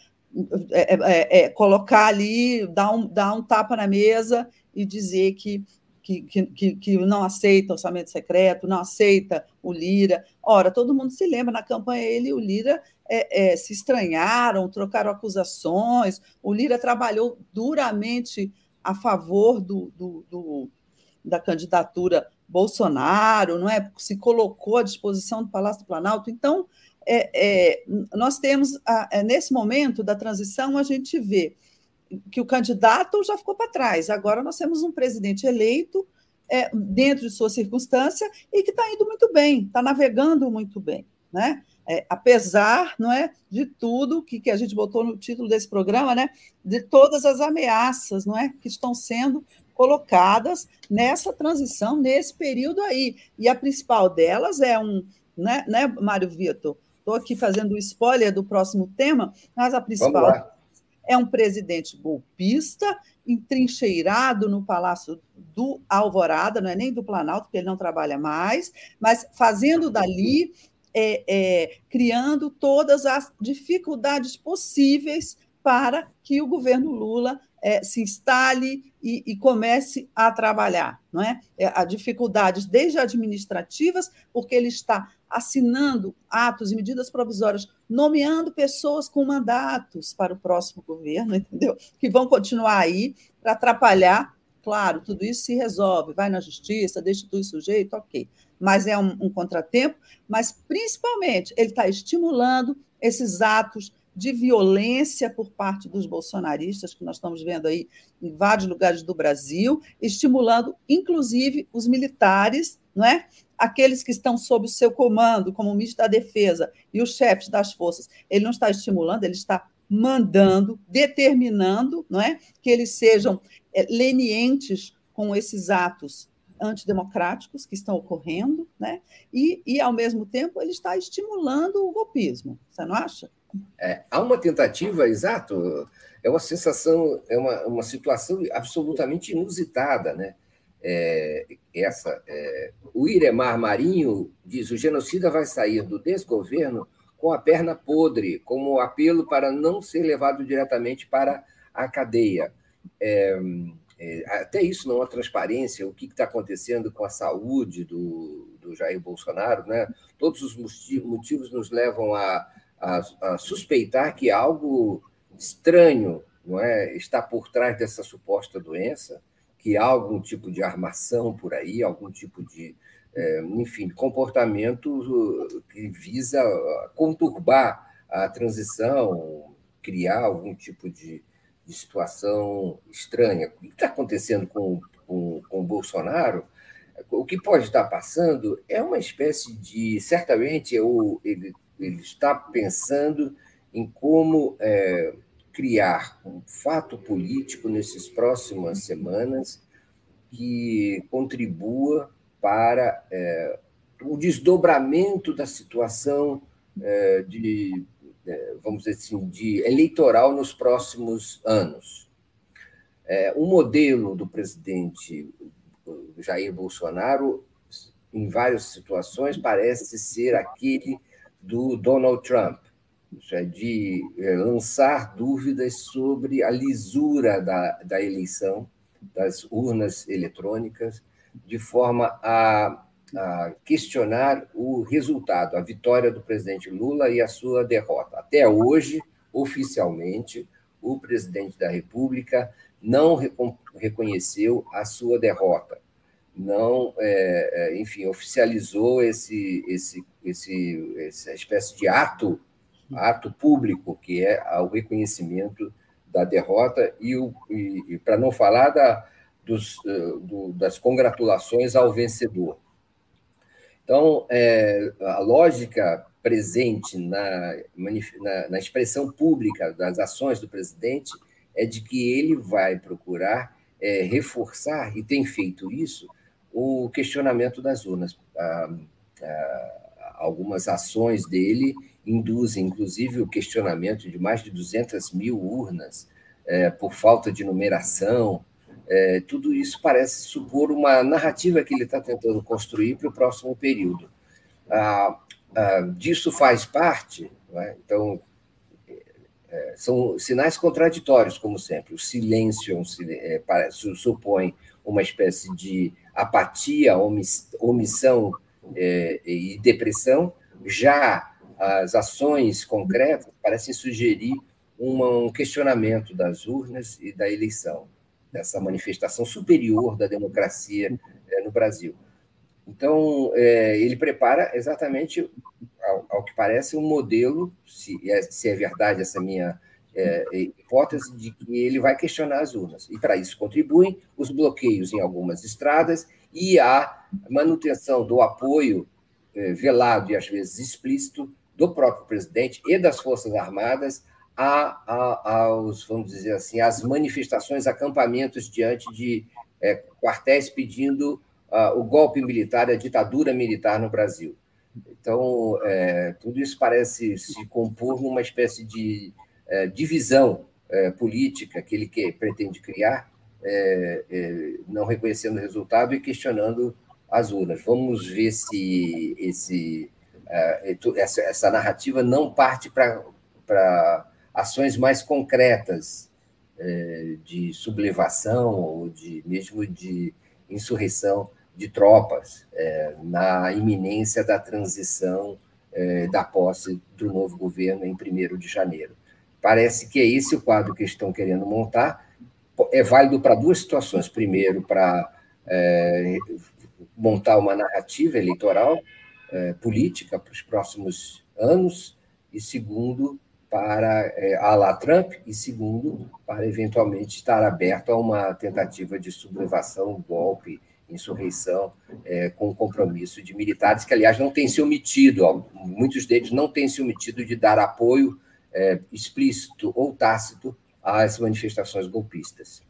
é, é, é, colocar ali, dar um, dar um tapa na mesa e dizer que, que, que, que não aceita orçamento secreto, não aceita o Lira. Ora, todo mundo se lembra, na campanha ele e o Lira é, se estranharam, trocaram acusações, o Lira trabalhou duramente a favor do, do, do, da candidatura Bolsonaro, não é? Se colocou à disposição do Palácio do Planalto. Então, é, é, nós temos, a, é, nesse momento da transição, a gente vê que o candidato já ficou para trás. Agora nós temos um presidente eleito é, dentro de sua circunstância e que está indo muito bem, está navegando muito bem, né? É, apesar não é, de tudo que, que a gente botou no título desse programa, né, de todas as ameaças não é, que estão sendo colocadas nessa transição, nesse período aí. E a principal delas é um, né, né Mário Vitor? Estou aqui fazendo o spoiler do próximo tema, mas a principal é um presidente golpista, entrincheirado no Palácio do Alvorada, não é nem do Planalto, porque ele não trabalha mais, mas fazendo dali é, é, criando todas as dificuldades possíveis para que o governo Lula é, se instale e, e, comece a trabalhar, não é? é? Há dificuldades desde administrativas, porque ele está assinando atos e medidas provisórias, nomeando pessoas com mandatos para o próximo governo, entendeu? Que vão continuar aí para atrapalhar. Claro, tudo isso se resolve, vai na justiça, destitui o sujeito, ok mas é um, um contratempo, mas principalmente ele está estimulando esses atos de violência por parte dos bolsonaristas, que nós estamos vendo aí em vários lugares do Brasil, estimulando, inclusive, os militares, não é? aqueles que estão sob o seu comando, como o ministro da Defesa e os chefes das forças. Ele não está estimulando, ele está mandando, determinando não é? que eles sejam é, lenientes com esses atos antidemocráticos que estão ocorrendo, né? e, e, ao mesmo tempo, ele está estimulando o golpismo. Você não acha? É, há uma tentativa, exato, é uma sensação, é uma, uma situação absolutamente inusitada. Né? É, essa, é, o Iremar Marinho diz: o genocida vai sair do desgoverno com a perna podre, como apelo para não ser levado diretamente para a cadeia. É, é, até isso não há transparência, o que está acontecendo com a saúde do, do Jair Bolsonaro, né? todos os motivos nos levam a, a, a, suspeitar que algo estranho não é, está por trás dessa suposta doença, que há algum tipo de armação por aí, algum tipo de, é, enfim, comportamento que visa conturbar a transição, criar algum tipo de, de situação estranha. O que está acontecendo com, com, com o Bolsonaro? O que pode estar passando é uma espécie de. Certamente, ele, ele está pensando em como é, criar um fato político nessas próximas semanas que contribua para é, o desdobramento da situação é, de é, vamos dizer assim, de eleitoral nos próximos anos. É, o modelo do presidente Jair Bolsonaro, em várias situações, parece ser aquele do Donald Trump, é, de é, lançar dúvidas sobre a lisura da, da eleição, das urnas eletrônicas, de forma a, a questionar o resultado, a vitória do presidente Lula e a sua derrota. Até hoje, oficialmente, o presidente da República não reconheceu a sua derrota, não, é, é, enfim, oficializou esse, esse, esse, essa espécie de ato, ato público, que é o reconhecimento da derrota, e, e, e para não falar da, dos, eh, do, das congratulações ao vencedor. Então, é, a lógica presente na, na, na, expressão pública das ações do presidente é de que ele vai procurar é, reforçar, e tem feito isso, o questionamento das urnas. Ah, ah, algumas ações dele induzem, inclusive, o questionamento de mais de 200 mil urnas é, por falta de numeração, é, tudo isso parece supor uma narrativa que ele está tentando construir para o próximo período. Ah, ah, disso faz parte, é? então, é, são sinais contraditórios, como sempre. O silêncio é, parece, supõe uma espécie de apatia, omissão é, e depressão, já as ações concretas parecem sugerir um questionamento das urnas e da eleição dessa manifestação superior da democracia é, no Brasil. Então, é, ele prepara exatamente, ao, que parece, um modelo, se é, se é verdade essa minha é, hipótese, de que ele vai questionar as urnas. E, para isso, contribuem os bloqueios em algumas estradas e a manutenção do apoio é, velado e, às vezes, explícito do próprio presidente e das Forças Armadas a, a, aos, vamos dizer assim, às manifestações, acampamentos diante de é, quartéis pedindo o golpe militar, a ditadura militar no Brasil. Então, é, tudo isso parece se compor numa espécie de é, divisão é, política que ele que, pretende criar, é, é, não reconhecendo o resultado e questionando as urnas. Vamos ver se esse, essa, essa narrativa não parte para ações mais concretas é, de sublevação ou de mesmo de insurreição de tropas é, na iminência da transição é, da posse do novo governo em 1 de janeiro. Parece que é esse o quadro que estão querendo montar. É válido para duas situações. Primeiro, para é, montar uma narrativa eleitoral é, política para os próximos anos, e segundo, para é, a la Trump e segundo para eventualmente estar aberto a uma tentativa de sublevação, golpe, insurreição, é, com compromisso de militares que, aliás, não têm se omitido, muitos deles não têm se omitido de dar apoio é, explícito ou tácito às manifestações golpistas.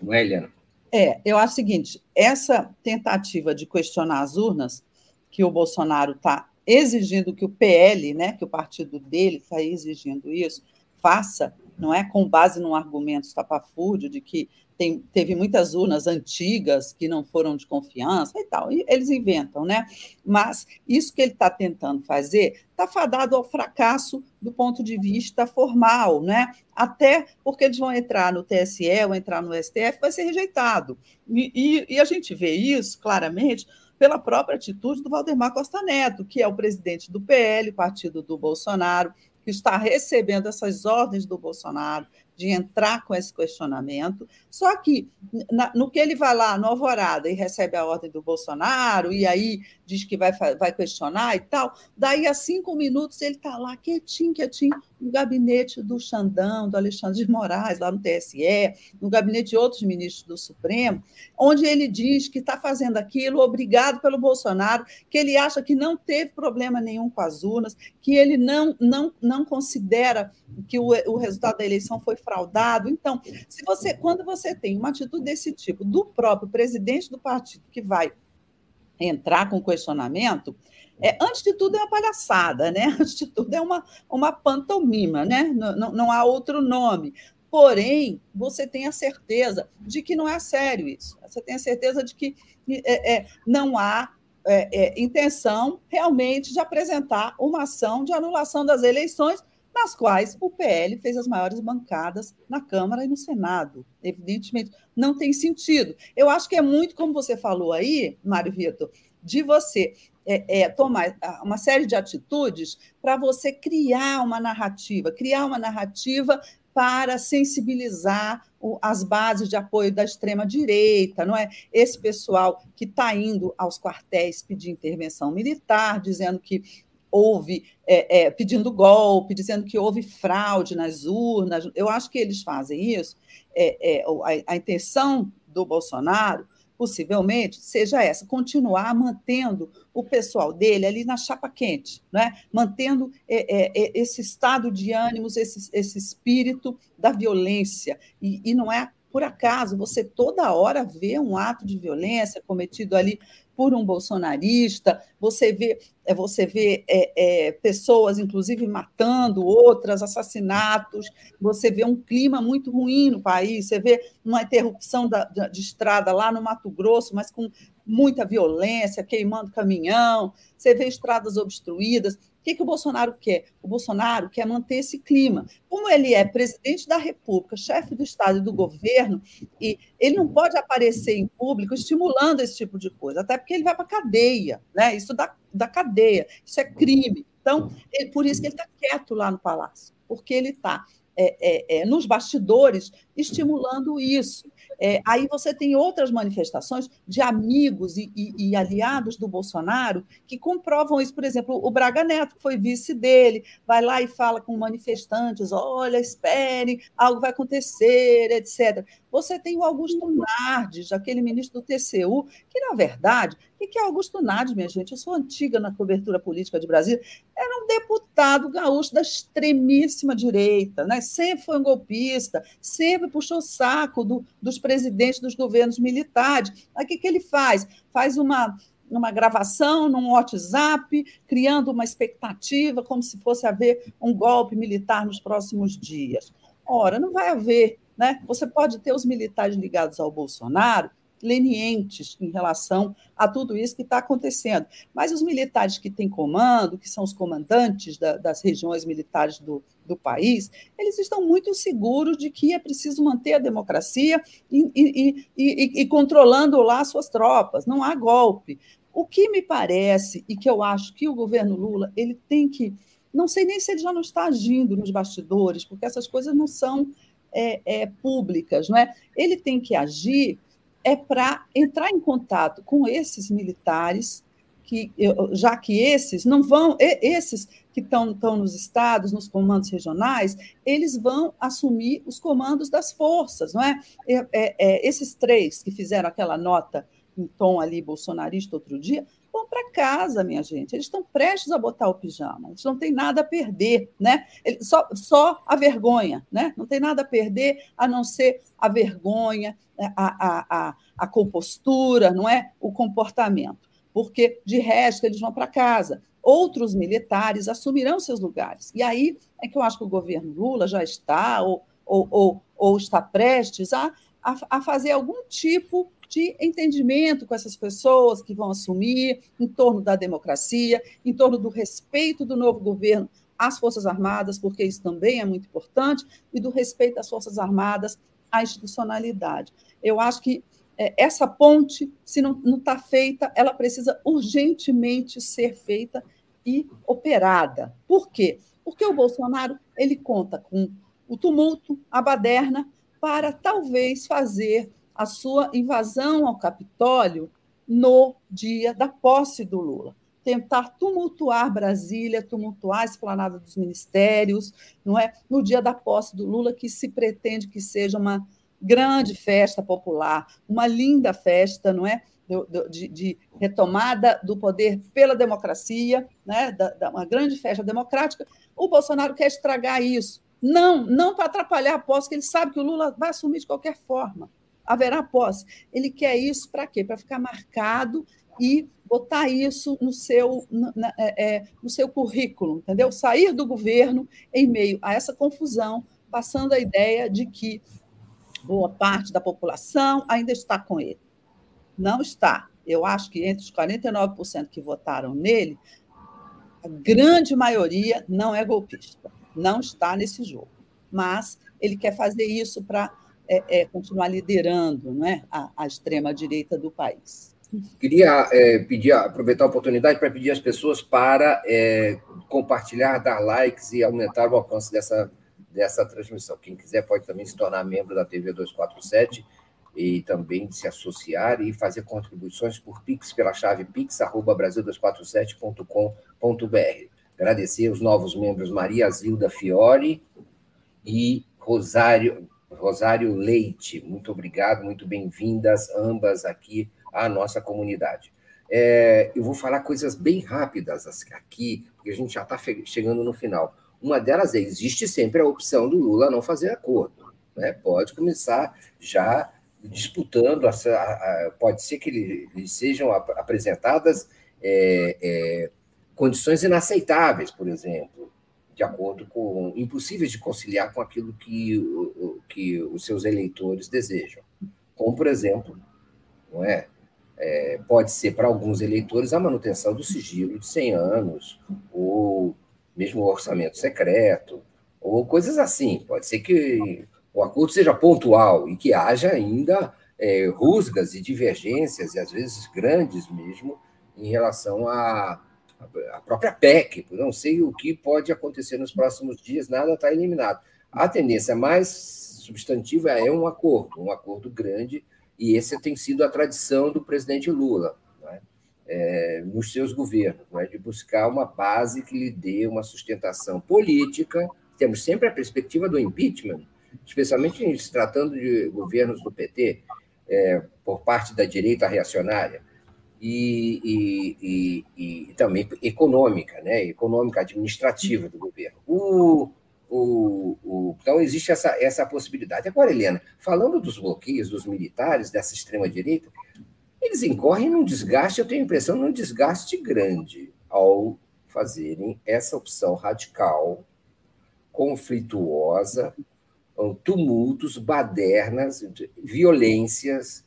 Não é, Helena? É, eu acho o seguinte: essa tentativa de questionar as urnas, que o Bolsonaro está exigindo que o PL, né, que o partido dele está exigindo isso, faça, não é com base num argumento estapafúrdio de que tem, teve muitas urnas antigas que não foram de confiança e tal. E eles inventam, né? Mas isso que ele está tentando fazer está fadado ao fracasso do ponto de vista formal, né? Até porque eles vão entrar no TSE ou entrar no STF, vai ser rejeitado. E, e, e a gente vê isso claramente pela própria atitude do Valdemar Costa Neto, que é o presidente do PL, partido do Bolsonaro, que está recebendo essas ordens do Bolsonaro, de entrar com esse questionamento. Só que, na, no que ele vai lá no Alvorada e recebe a ordem do Bolsonaro, e aí diz que vai, vai questionar e tal, daí a cinco minutos ele está lá quietinho, quietinho, no gabinete do Xandão, do Alexandre de Moraes, lá no TSE, no gabinete de outros ministros do Supremo, onde ele diz que está fazendo aquilo obrigado pelo Bolsonaro, que ele acha que não teve problema nenhum com as urnas, que ele não, não, não considera que o, o resultado da eleição foi fraudado. Então, se você, quando você tem uma atitude desse tipo do próprio presidente do partido que vai entrar com questionamento, é, antes de tudo é uma palhaçada, né? Antes de tudo é uma, uma pantomima, né? Não, não, não há outro nome Porém, você tem a certeza de que não é sério isso. Você tem a certeza de que é, é, não há é, é, intenção realmente de apresentar uma ação de anulação das eleições, nas quais o PL fez as maiores bancadas na Câmara e no Senado. Evidentemente, não tem sentido. Eu acho que é muito, como você falou aí, Mário Vitor, de você é, é, tomar uma série de atitudes para você criar uma narrativa, criar uma narrativa para sensibilizar as bases de apoio da extrema-direita, não é? Esse pessoal que está indo aos quartéis pedir intervenção militar, dizendo que houve, é, é, pedindo golpe, dizendo que houve fraude nas urnas. Eu acho que eles fazem isso. É, é a, a intenção do Bolsonaro possivelmente, seja essa, continuar mantendo o pessoal dele ali na chapa quente, né? mantendo é, é, é, esse estado de ânimos, esse, esse espírito da violência. E, e não é por acaso, você toda hora vê um ato de violência cometido ali por um bolsonarista, você vê, é, você vê é, é, pessoas, inclusive, matando outras, assassinatos, você vê um clima muito ruim no país, você vê uma interrupção da, de estrada lá no Mato Grosso, mas com muita violência, queimando caminhão, você vê estradas obstruídas que, que o Bolsonaro quer? O Bolsonaro quer manter esse clima. Como ele é presidente da República, chefe do Estado e do governo, e ele não pode aparecer em público estimulando esse tipo de coisa, até porque ele vai para a cadeia, né? Isso da, da cadeia, isso é crime. Então, ele, por isso que ele está quieto lá no palácio, porque ele está é, é, é, nos bastidores estimulando isso. É, aí você tem outras manifestações de amigos e, e, e, aliados do Bolsonaro que comprovam isso. Por exemplo, o Braga Neto, que foi vice dele, vai lá e fala com manifestantes: olha, espere, algo vai acontecer, etc. Você tem o Augusto Nardes, aquele ministro do TCU, que, na verdade, o que é Augusto Nardes, minha gente? Eu sou antiga na cobertura política de Brasília. Era um deputado gaúcho da extremíssima direita, né? sempre foi um golpista, sempre puxou saco do, dos presidentes dos governos militares. Aí o que, que ele faz? Faz uma, uma gravação num WhatsApp, criando uma expectativa como se fosse haver um golpe militar nos próximos dias. Ora, não vai haver né? Você pode ter os militares ligados ao Bolsonaro lenientes em relação a tudo isso que está acontecendo. Mas os militares que têm comando, que são os comandantes da, das regiões militares do, do país, eles estão muito seguros de que é preciso manter a democracia e, e, e, e controlando lá suas tropas. Não há golpe. O que me parece, e que eu acho que o governo Lula ele tem que. Não sei nem se ele já não está agindo nos bastidores, porque essas coisas não são é, é, públicas, não é? Ele tem que agir é para entrar em contato com esses militares, que já que esses não vão, esses que estão, nos estados, nos comandos regionais, eles vão assumir os comandos das forças, não é? é, é, é esses três que fizeram aquela nota em tom ali bolsonarista outro dia, vão para casa, minha gente. Eles estão prestes a botar o pijama, eles não têm nada a perder, né? Só, só a vergonha, né? Não tem nada a perder a não ser a vergonha, né? a, a, a, a compostura, não é? O comportamento. Porque, de resto, eles vão para casa. Outros militares assumirão seus lugares. E aí é que eu acho que o governo Lula já está, ou, ou, ou, ou está prestes a, a, a fazer algum tipo de entendimento com essas pessoas que vão assumir em torno da democracia, em torno do respeito do novo governo às Forças Armadas, porque isso também é muito importante, e do respeito às Forças Armadas à institucionalidade. Eu acho que é, essa ponte, se não está feita, ela precisa urgentemente ser feita e operada. Por quê? Porque o Bolsonaro ele conta com o tumulto, a baderna, para talvez fazer a sua invasão ao Capitólio no dia da posse do Lula. Tentar tumultuar Brasília, tumultuar a esplanada dos ministérios, não é? No dia da posse do Lula, que se pretende que seja uma grande festa popular, uma linda festa, não é? De, de, retomada do poder pela democracia, né? Da, da, uma grande festa democrática. O Bolsonaro quer estragar isso. Não, não para atrapalhar a posse, que ele sabe que o Lula vai assumir de qualquer forma haverá posse. Ele quer isso para quê? Para ficar marcado e botar isso no seu, é, é, no seu currículo, entendeu? Sair do governo em meio a essa confusão passando a ideia de que boa parte da população ainda está com ele. Não está. Eu acho que entre os 49% que votaram nele, a grande maioria não é golpista, não está nesse jogo. Mas ele quer fazer isso para é, é, continuar liderando não é, a, a extrema-direita do país. Queria é, pedir, aproveitar a oportunidade para pedir às pessoas para é, compartilhar, dar likes e aumentar o alcance dessa, dessa transmissão. Quem quiser pode também se tornar membro da TV 247 e também se associar e fazer contribuições por Pix pela chave pix@brasil247.com.br. Agradecer os novos membros Maria Zilda Fiore e Rosário Rosário Leite. Muito obrigado, muito bem-vindas ambas aqui à nossa comunidade. É, eu vou falar coisas bem rápidas aqui, porque a gente já está chegando no final. Uma delas é: existe sempre a opção do Lula não fazer acordo. Né? Pode começar já disputando, pode ser que lhes sejam apresentadas é, é, condições inaceitáveis, por exemplo, de acordo com impossíveis de conciliar com aquilo que, que os seus eleitores desejam. Como, por exemplo, não é? é pode ser para alguns eleitores a manutenção do sigilo de 100 anos, ou mesmo o orçamento secreto, ou coisas assim. Pode ser que o acordo seja pontual e que haja ainda é, rusgas e divergências, e às vezes grandes mesmo, em relação à, à própria PEC. Não sei o que pode acontecer nos próximos dias, nada está eliminado. A tendência mais substantiva é um acordo, um acordo grande, e essa tem sido a tradição do presidente Lula. É? É, nos seus governos, é? de buscar uma base que lhe dê uma sustentação política. Temos sempre a perspectiva do impeachment, especialmente se tratando de governos do PT, é, por parte da direita reacionária, e, e, e, e, também econômica, né? econômica administrativa do governo. O, o, o, então, existe essa, essa possibilidade. Agora, Helena, falando dos bloqueios dos militares, dessa extrema-direita, eles incorrem num desgaste, eu tenho a impressão, num desgaste grande ao fazerem essa opção radical, conflituosa, tumultos, badernas, violências,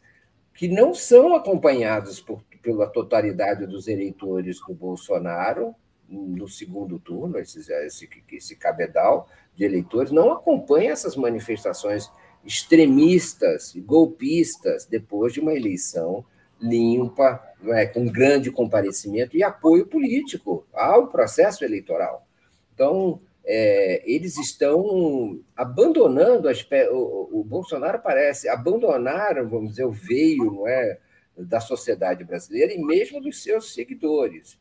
que não são acompanhados por, pela totalidade dos eleitores do Bolsonaro no segundo turno, esse, esse, esse cabedal de eleitores, não acompanha essas manifestações extremistas golpistas depois de uma eleição limpa, é, com grande comparecimento e apoio político ao processo eleitoral. Então, é, eles estão abandonando, as, o, o, Bolsonaro parece abandonar, vamos dizer, o veio não é, da sociedade brasileira e mesmo dos seus seguidores,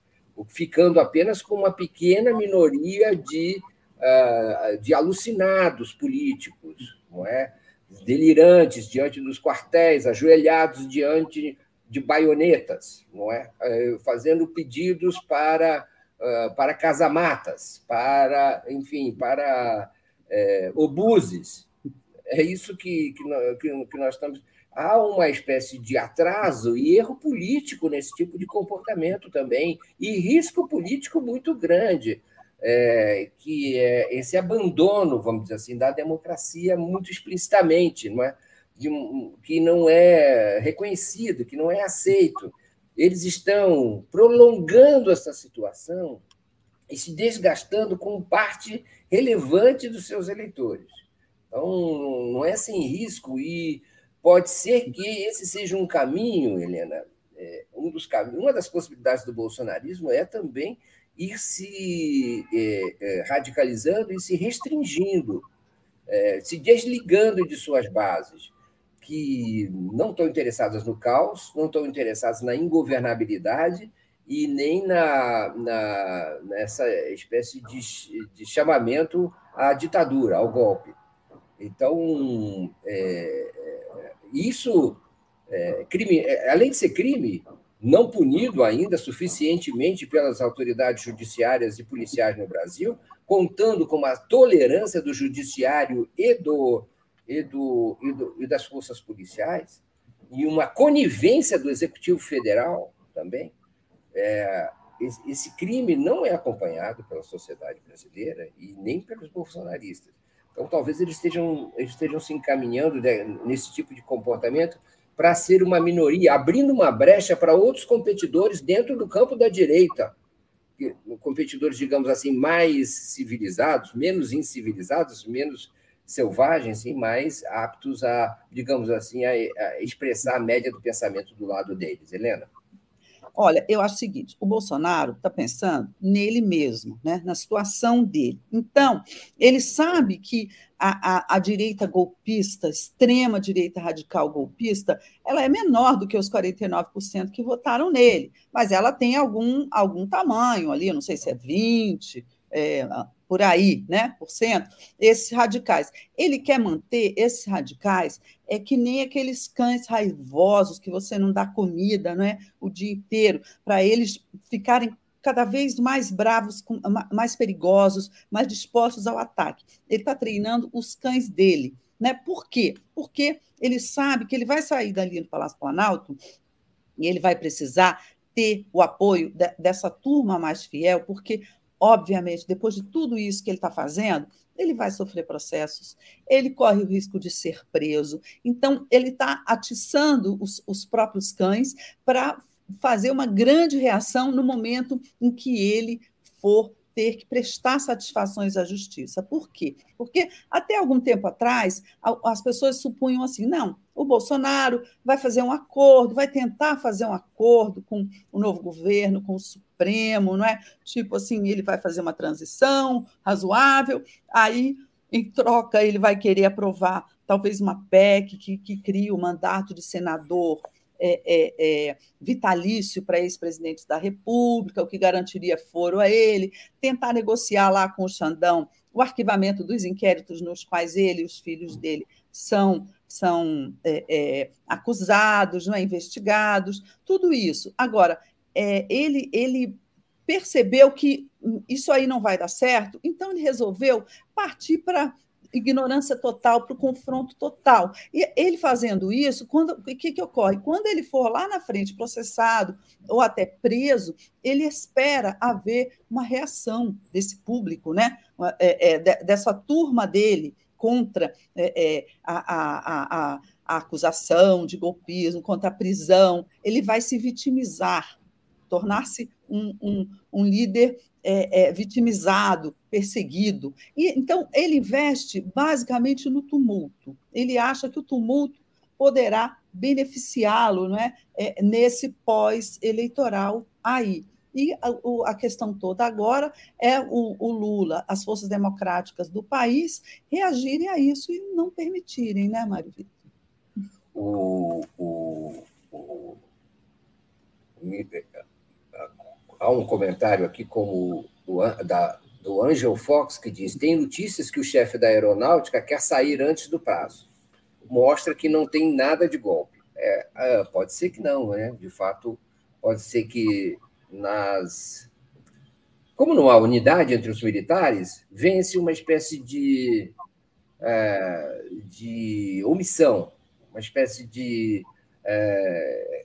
ficando apenas com uma pequena minoria de, uh, de alucinados políticos, não é? delirantes diante dos quartéis, ajoelhados diante de baionetas, não é? Uh, fazendo pedidos para uh, para casamatas, para, enfim, para é, obuses. É isso que, que, que nós estamos. Há uma espécie de atraso e erro político nesse tipo de comportamento também, e risco político muito grande. É, que é esse abandono, vamos dizer assim, da democracia muito explicitamente, não é? De, que não é reconhecido, que não é aceito eles estão prolongando essa situação e se desgastando com parte relevante dos seus eleitores. Então, não é sem risco e pode ser que esse seja um caminho, Helena, é, um dos caminhos, uma das possibilidades do bolsonarismo é também ir se é, é, radicalizando e se restringindo, é, se desligando de suas bases que não estão interessadas no caos, não estão interessadas na ingovernabilidade e nem na, na nessa espécie de, de, chamamento à ditadura, ao golpe. Então, é, é isso, é, crime, é, além de ser crime, não punido ainda suficientemente pelas autoridades judiciárias e policiais no Brasil, contando com a tolerância do judiciário e do e, do, e, do, e das forças policiais, e uma conivência do Executivo Federal também, é, esse crime não é acompanhado pela sociedade brasileira e nem pelos bolsonaristas. Então, talvez eles estejam, eles estejam se encaminhando né, nesse tipo de comportamento para ser uma minoria, abrindo uma brecha para outros competidores dentro do campo da direita. Competidores, digamos assim, mais civilizados, menos incivilizados, menos selvagens e mais aptos a, digamos assim, a, a expressar a média do pensamento do lado deles. Helena? Olha, eu acho o seguinte: o Bolsonaro está pensando nele mesmo, né, na situação dele. Então, ele sabe que a, a, a, direita golpista, extrema direita radical golpista, ela é menor do que os 49% que votaram nele, mas ela tem algum, algum tamanho ali, não sei se é 20%, é, por aí, né, por cento, esses radicais. Ele quer manter esses radicais, é que nem aqueles cães raivosos que você não dá comida, não é, o dia inteiro, para eles ficarem cada vez mais bravos, mais perigosos, mais dispostos ao ataque. Ele está treinando os cães dele. Né? Por quê? Porque ele sabe que ele vai sair dali do Palácio Planalto e ele vai precisar ter o apoio de, dessa turma mais fiel, porque Obviamente, depois de tudo isso que ele está fazendo, ele vai sofrer processos, ele corre o risco de ser preso. Então, ele está atiçando os, os próprios cães para fazer uma grande reação no momento em que ele for ter que prestar satisfações à justiça. Por quê? Porque até algum tempo atrás, as pessoas supunham assim: não, o Bolsonaro vai fazer um acordo, vai tentar fazer um acordo com o novo governo, com o Supremo, não é? Tipo assim, ele vai fazer uma transição razoável, aí, em troca, ele vai querer aprovar talvez uma PEC que, que crie o mandato de senador é, é, é, vitalício para ex-presidentes da República, o que garantiria foro a ele, tentar negociar lá com o Xandão o arquivamento dos inquéritos nos quais ele e os filhos dele são, são é, é, acusados, não é, investigados, tudo isso. Agora, é, ele, ele percebeu que isso aí não vai dar certo, então ele resolveu partir para ignorância total, para o confronto total. E ele fazendo isso, quando, o que, que ocorre? Quando ele for lá na frente processado ou até preso, ele espera haver uma reação desse público, né? É, é, dessa turma dele contra é, é a, a, a, a acusação de golpismo, contra a prisão. Ele vai se vitimizar, tornar-se um, um, um líder é, é, vitimizado, perseguido. E então ele investe basicamente no tumulto. Ele acha que o tumulto poderá beneficiá-lo, não é? é nesse pós-eleitoral aí. E a, a, questão toda agora é o, o, Lula, as forças democráticas do país reagirem a isso e não permitirem, né, Mário Vitor? O, o, o, há um comentário aqui como do, da, do Angel Fox que diz: tem notícias que o chefe da aeronáutica quer sair antes do prazo. Mostra que não tem nada de golpe. É, é, pode ser que não, né? De fato, pode ser que nas. Como não há unidade entre os militares, vence uma espécie de, é, de omissão, uma espécie de é,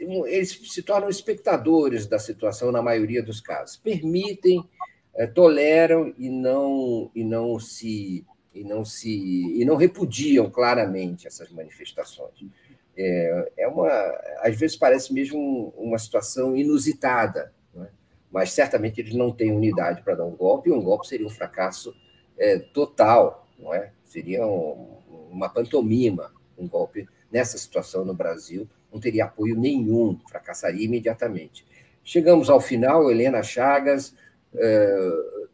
eles se tornam espectadores da situação na maioria dos casos. Permitem, é, toleram e não e não se e não se e não repudiam claramente essas manifestações. É, é uma às vezes parece mesmo uma situação inusitada, é? mas certamente eles não têm unidade para dar um golpe. E um golpe seria um fracasso é, total, não é? Seria um, uma pantomima um golpe nessa situação no Brasil não teria apoio nenhum, fracassaria imediatamente. Chegamos ao final, Helena Chagas. Eh,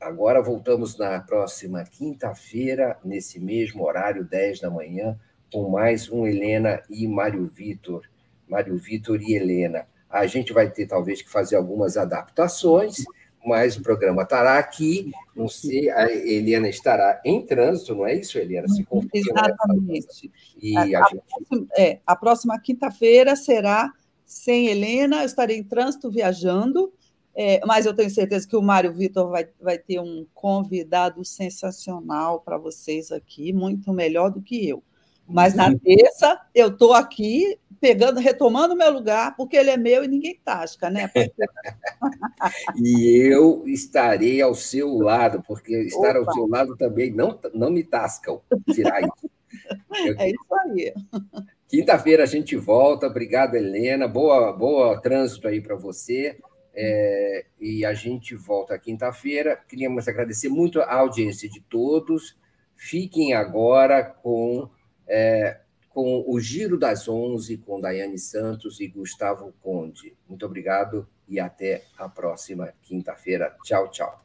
agora voltamos na próxima quinta-feira, nesse mesmo horário, 10 da manhã, com mais um Helena e Mário Vitor. Mário Vitor e Helena. A gente vai ter, talvez, que fazer algumas adaptações, mas o programa estará aqui. Não sei, a Eliana estará em trânsito, não é isso, Eliana? Se Exatamente. E a, a, gente... próxima, é, a próxima quinta-feira será sem Helena, eu estarei em trânsito viajando, é, mas eu tenho certeza que o Mário Vitor vai, vai ter um convidado sensacional para vocês aqui, muito melhor do que eu. Mas na terça eu estou aqui pegando, retomando meu lugar, porque ele é meu e ninguém tasca, né? e eu estarei ao seu lado, porque estar Opa. ao seu lado também não, não me tascam. Tirar isso. É isso aí. Quinta-feira a gente volta. Obrigado, Helena. Boa, boa trânsito aí para você. É, e a gente volta quinta-feira. Queríamos agradecer muito a audiência de todos. Fiquem agora com, é, com o Giro das Onze, com Daiane Santos e Gustavo Conde. Muito obrigado e até a próxima quinta-feira. Tchau, tchau.